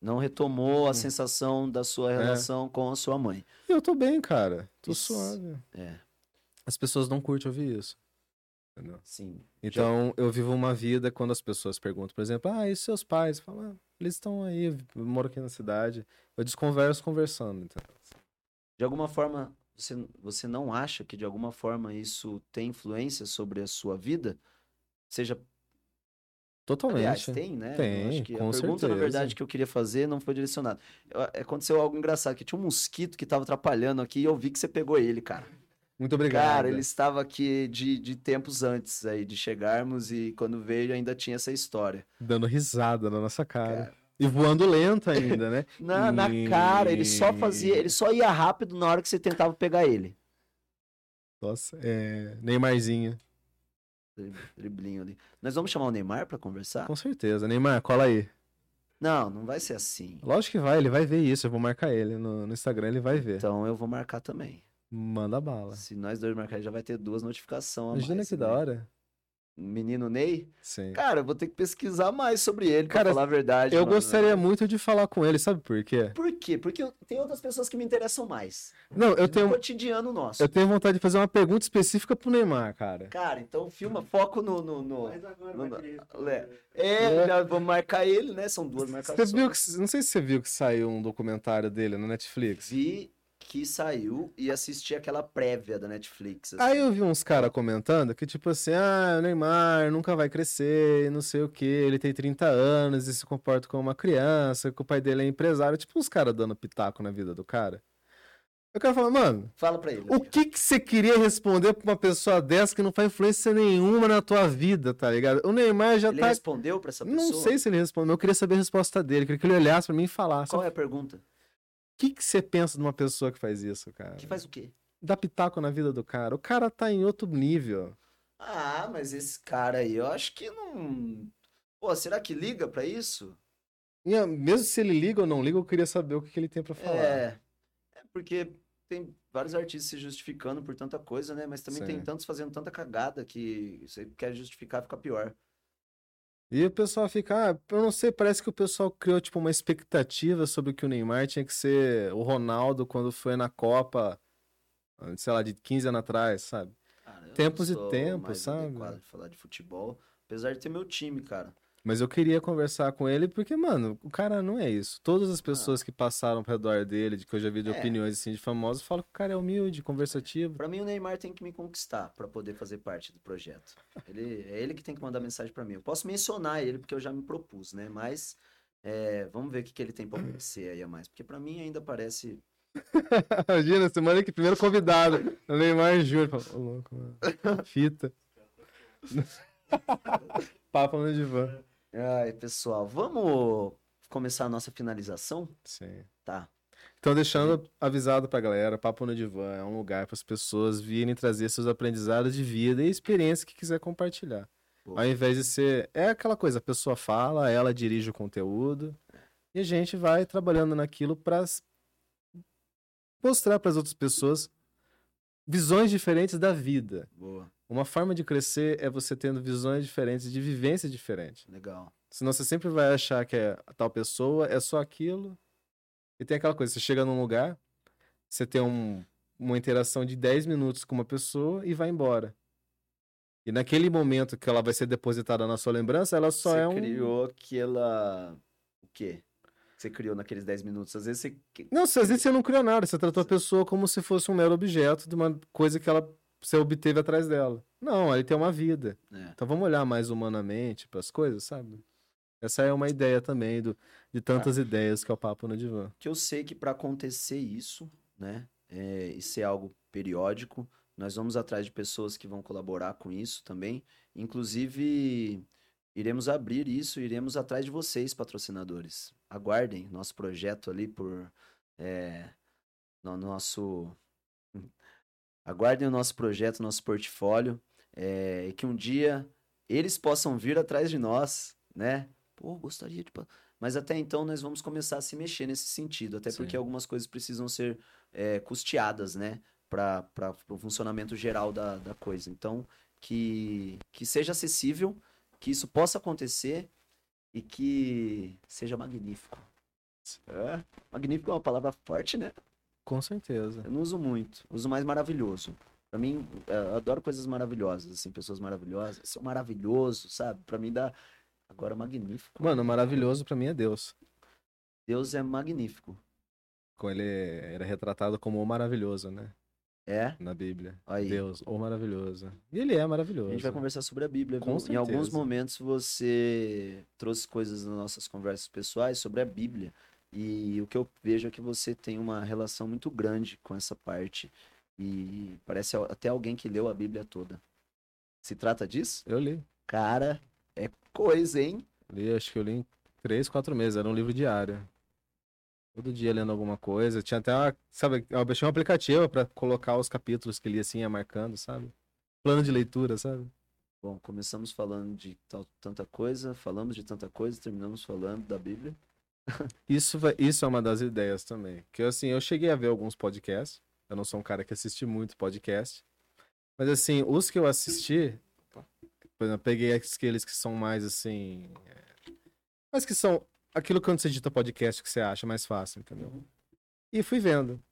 Não retomou a sensação da sua É. relação com a sua mãe. eu tô bem, cara. Tô Isso. suave. É, As pessoas não curtem ouvir isso. Entendeu? sim. Então, eu vivo uma vida quando as pessoas perguntam, por exemplo, ah, e seus pais? Eu falo, ah, eles estão aí, eu moro aqui na cidade. Eu desconverso conversando, entendeu? De alguma forma, você, você não acha que de alguma forma isso tem influência sobre a sua vida? Seja Totalmente. Aliás, tem, né? Eu Tem, acho que a pergunta, na certeza. verdade, que eu queria fazer não foi direcionada. Eu- Aconteceu algo engraçado, que tinha um mosquito que tava atrapalhando aqui e eu vi que você pegou ele, cara. Muito obrigado. Cara, ele estava aqui de, de tempos antes aí de chegarmos e quando veio ainda tinha essa história. Dando risada na nossa cara. Cara. E voando lento ainda, né? Na, na cara, ele só fazia, ele só ia rápido na hora que você tentava pegar ele. Nossa, é. Neymarzinho. Dri- Driblinho ali. Nós vamos chamar o Neymar pra conversar? Com certeza. Neymar, cola aí. Não, não vai ser assim. Lógico que vai, ele vai ver isso. Eu vou marcar ele no, no Instagram, ele vai ver. Então eu vou marcar também. Manda bala. Se nós dois marcarmos, já vai ter duas notificações. Imagina mais, que né? da hora. Menino Ney? Sim. Cara, eu vou ter que pesquisar mais sobre ele, pra Cara, falar a verdade. Eu mano. gostaria muito de falar com ele, sabe por quê? Por quê? Porque eu- tem outras pessoas que me interessam mais. Não, eu No tenho, cotidiano nosso. eu tenho vontade de fazer uma pergunta específica pro Neymar, cara. Cara, então filma, foco no. no, no- Mas agora Não vai. É, É. vou marcar ele, né? São duas Você marcações. viu que, não sei se você viu que saiu um documentário dele no Netflix. Vi que saiu e assisti aquela prévia da Netflix. assim. Aí eu vi uns caras comentando que, tipo assim, ah, o Neymar nunca vai crescer, não sei o quê, ele tem 30 anos e se comporta como uma criança, que o pai dele é empresário. Tipo, uns caras dando pitaco na vida do cara. Eu quero falar, mano, Fala pra ele. o que que você queria responder pra uma pessoa dessa que não faz influência nenhuma na tua vida, tá ligado? O Neymar já Ele tá. respondeu pra essa pessoa? Não sei se ele respondeu, eu queria saber a resposta dele. Queria que ele olhasse pra mim e falasse. Qual é a pergunta? Que que você pensa de uma pessoa que faz isso, cara? Que faz o quê? Dá pitaco na vida do cara. O cara tá em outro nível. Ah, mas esse cara aí, eu acho que não. Pô, será que liga pra isso? Ah, mesmo se ele liga ou não liga, eu queria saber o que, que ele tem pra falar. É. É porque tem vários artistas se justificando por tanta coisa, né? Mas também tem Sim. tantos fazendo tanta cagada que você quer justificar, fica pior. E o pessoal fica, ah, eu não sei, parece que o pessoal criou tipo uma expectativa sobre que o Neymar tinha que ser o Ronaldo quando foi na Copa, sei lá, de 15 anos atrás, sabe? Cara, eu Tempos e tempos, sabe? adequado de falar de futebol, apesar de ter meu time, cara. Mas eu queria conversar com ele porque, mano, o cara não é isso. Todas as pessoas que passaram ao redor dele, de que eu já vi de É. opiniões assim de famosos, falam que o cara é humilde, conversativo. Pra mim, o Neymar tem que me conquistar pra poder fazer parte do projeto. Ele, é ele que tem que mandar mensagem pra mim. Eu posso mencionar ele porque eu já me propus, né? Mas é, vamos ver o que, que ele tem pra oferecer aí a mais. Porque pra mim ainda parece. Imagina, semana que primeiro convidado, o Neymar Júnior. Ô, louco, mano. Fita. Papo no divã. Ai, pessoal, vamos começar a nossa finalização? Sim. Tá. Então, deixando avisado pra galera, Papo no Divã é um lugar para as pessoas virem trazer seus aprendizados de vida e experiência que quiser compartilhar. Boa. Ao invés de ser. É aquela coisa, a pessoa fala, ela dirige o conteúdo e a gente vai trabalhando naquilo para mostrar para as outras pessoas visões diferentes da vida. Boa. Uma forma de crescer é você tendo visões diferentes, de vivência diferente. Legal. Senão você sempre vai achar que é tal pessoa é só aquilo. E tem aquela coisa, você chega num lugar, você tem um- uma interação de 10 minutos com uma pessoa e vai embora. E naquele momento que ela vai ser depositada na sua lembrança, ela só você é um. criou aquela. O quê? Você criou naqueles 10 minutos? Às vezes você. Não, às vezes você não criou nada, você tratou a pessoa como se fosse um mero objeto de uma coisa que ela você obteve atrás dela. Não, ele tem uma vida. É. Então vamos olhar mais humanamente para as coisas, sabe? Essa é uma ideia também do, de tantas ideias que é o papo no divã. que eu sei que para acontecer isso, né, é, e ser algo periódico, nós vamos atrás de pessoas que vão colaborar com isso também. Inclusive, iremos abrir isso, iremos atrás de vocês, patrocinadores. Aguardem nosso projeto ali por é, no nosso aguardem o nosso projeto, nosso portfólio, é, e que um dia eles possam vir atrás de nós, né? Pô, gostaria de mas até então nós vamos começar a se mexer nesse sentido, até porque Sim. algumas coisas precisam ser é, custeadas, né? Para o funcionamento geral da, da coisa. Então, que, que seja acessível, que isso possa acontecer e que seja magnífico. É, magnífico é uma palavra forte, né? Com certeza. Eu não uso muito, uso mais maravilhoso. Pra mim, é, eu adoro coisas maravilhosas, assim, pessoas maravilhosas. Sou maravilhoso, sabe? Pra mim dá. Agora, magnífico. Mano, maravilhoso pra mim é Deus. Deus é magnífico. Com ele era retratado como o maravilhoso, né? É? Na Bíblia. Aí. Deus, o maravilhoso. E ele é A maravilhoso. gente vai conversar sobre a Bíblia. Com viu? Em alguns certeza. momentos você trouxe coisas nas nossas conversas pessoais sobre a Bíblia. E o que eu vejo é que você tem uma relação muito grande com essa parte. E parece até alguém que leu a Bíblia toda. Se trata disso? Eu li. Cara, é coisa, hein? Li, acho que eu li em três, quatro meses. Era um livro diário. Todo dia lendo alguma coisa. Tinha até uma, sabe, eu baixei um aplicativo pra colocar os capítulos que li assim, ia marcando, sabe? Plano de leitura, sabe? Bom, começamos falando de tal, tanta coisa, falamos de tanta coisa, terminamos falando da Bíblia. Isso, isso é uma das ideias também. Que assim, eu cheguei a ver alguns podcasts. Eu não sou um cara que assiste muito podcast. Mas assim, os que eu assisti, por exemplo, peguei aqueles que são mais assim. é, Mas que são aquilo que quando você edita podcast que você acha mais fácil, entendeu? E fui vendo.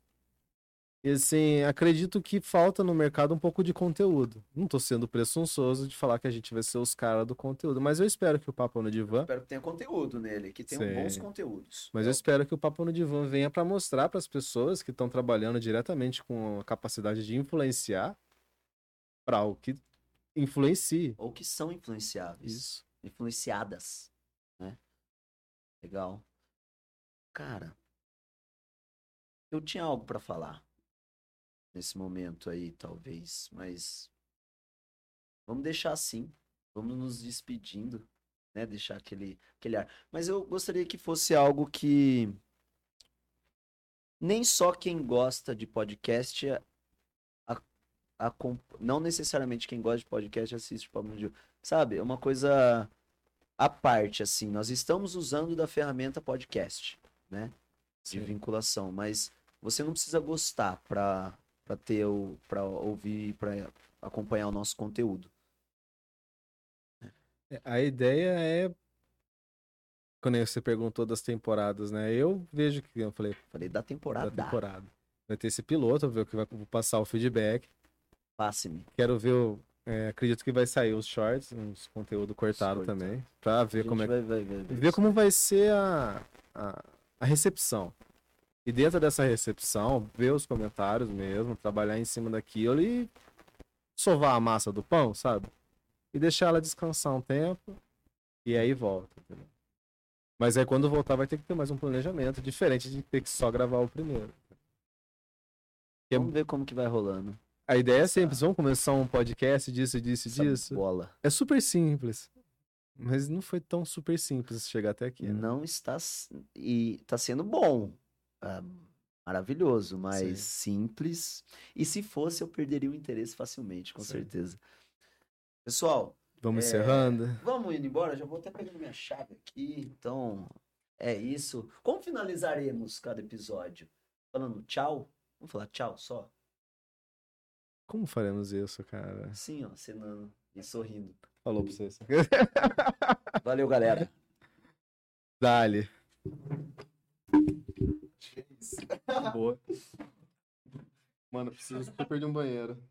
E assim, acredito que falta no mercado um pouco de conteúdo. Não tô sendo presunçoso de falar que a gente vai ser os caras do conteúdo, mas eu espero que o Papo no Divã Espero que tenha conteúdo nele, que tenham Sim. bons conteúdos. Mas eu espero que o Papo no Divã venha para mostrar para as pessoas que estão trabalhando diretamente com a capacidade de influenciar para algo que influencie. Ou que são influenciáveis. Isso. influenciadas, né? Legal. Cara, eu tinha algo pra falar nesse momento aí, talvez, mas vamos deixar assim. Vamos nos despedindo, né? Deixar aquele, aquele ar. Mas eu gostaria que fosse algo que nem só quem gosta de podcast a- acom- não necessariamente quem gosta de podcast assiste Papo no Divã. Sabe? É uma coisa à parte, assim. Nós estamos usando da ferramenta podcast, né? De Sim. vinculação, mas você não precisa gostar para para ter o para ouvir, para acompanhar o nosso conteúdo. A ideia é quando você perguntou das temporadas, né? Eu vejo que eu falei Falei da temporada. da temporada. Vai ter esse piloto, ver o que vai passar o feedback. Passe-me. Quero ver o É, acredito que vai sair os shorts, uns conteúdo cortado também, pra A ver como é vai, vai, vai, vai. ver como vai ser a, a, a recepção. E dentro dessa recepção, ver os comentários mesmo, trabalhar em cima daquilo e sovar a massa do pão, sabe? E deixar ela descansar um tempo e aí volta, entendeu? Mas aí quando voltar vai ter que ter mais um planejamento, diferente de ter que só gravar o primeiro. Vamos ver como que vai rolando. A ideia é simples, vamos começar um podcast disso, disso, Essa disso. bola. É super simples. Mas não foi tão super simples chegar até aqui. né? Não está. E tá sendo bom. Ah, maravilhoso, mas simples. E se fosse, eu perderia o interesse facilmente, com Sim. certeza. Pessoal, Vamos É, encerrando. vamos indo embora. Já vou até pegando minha chave aqui. Então, é isso. Como finalizaremos cada episódio? Falando tchau? Vamos falar tchau só? Como faremos isso, cara? Assim, ó, cenando e sorrindo. Falou pra vocês. Valeu, galera. Boa. Mano, preciso super de um banheiro.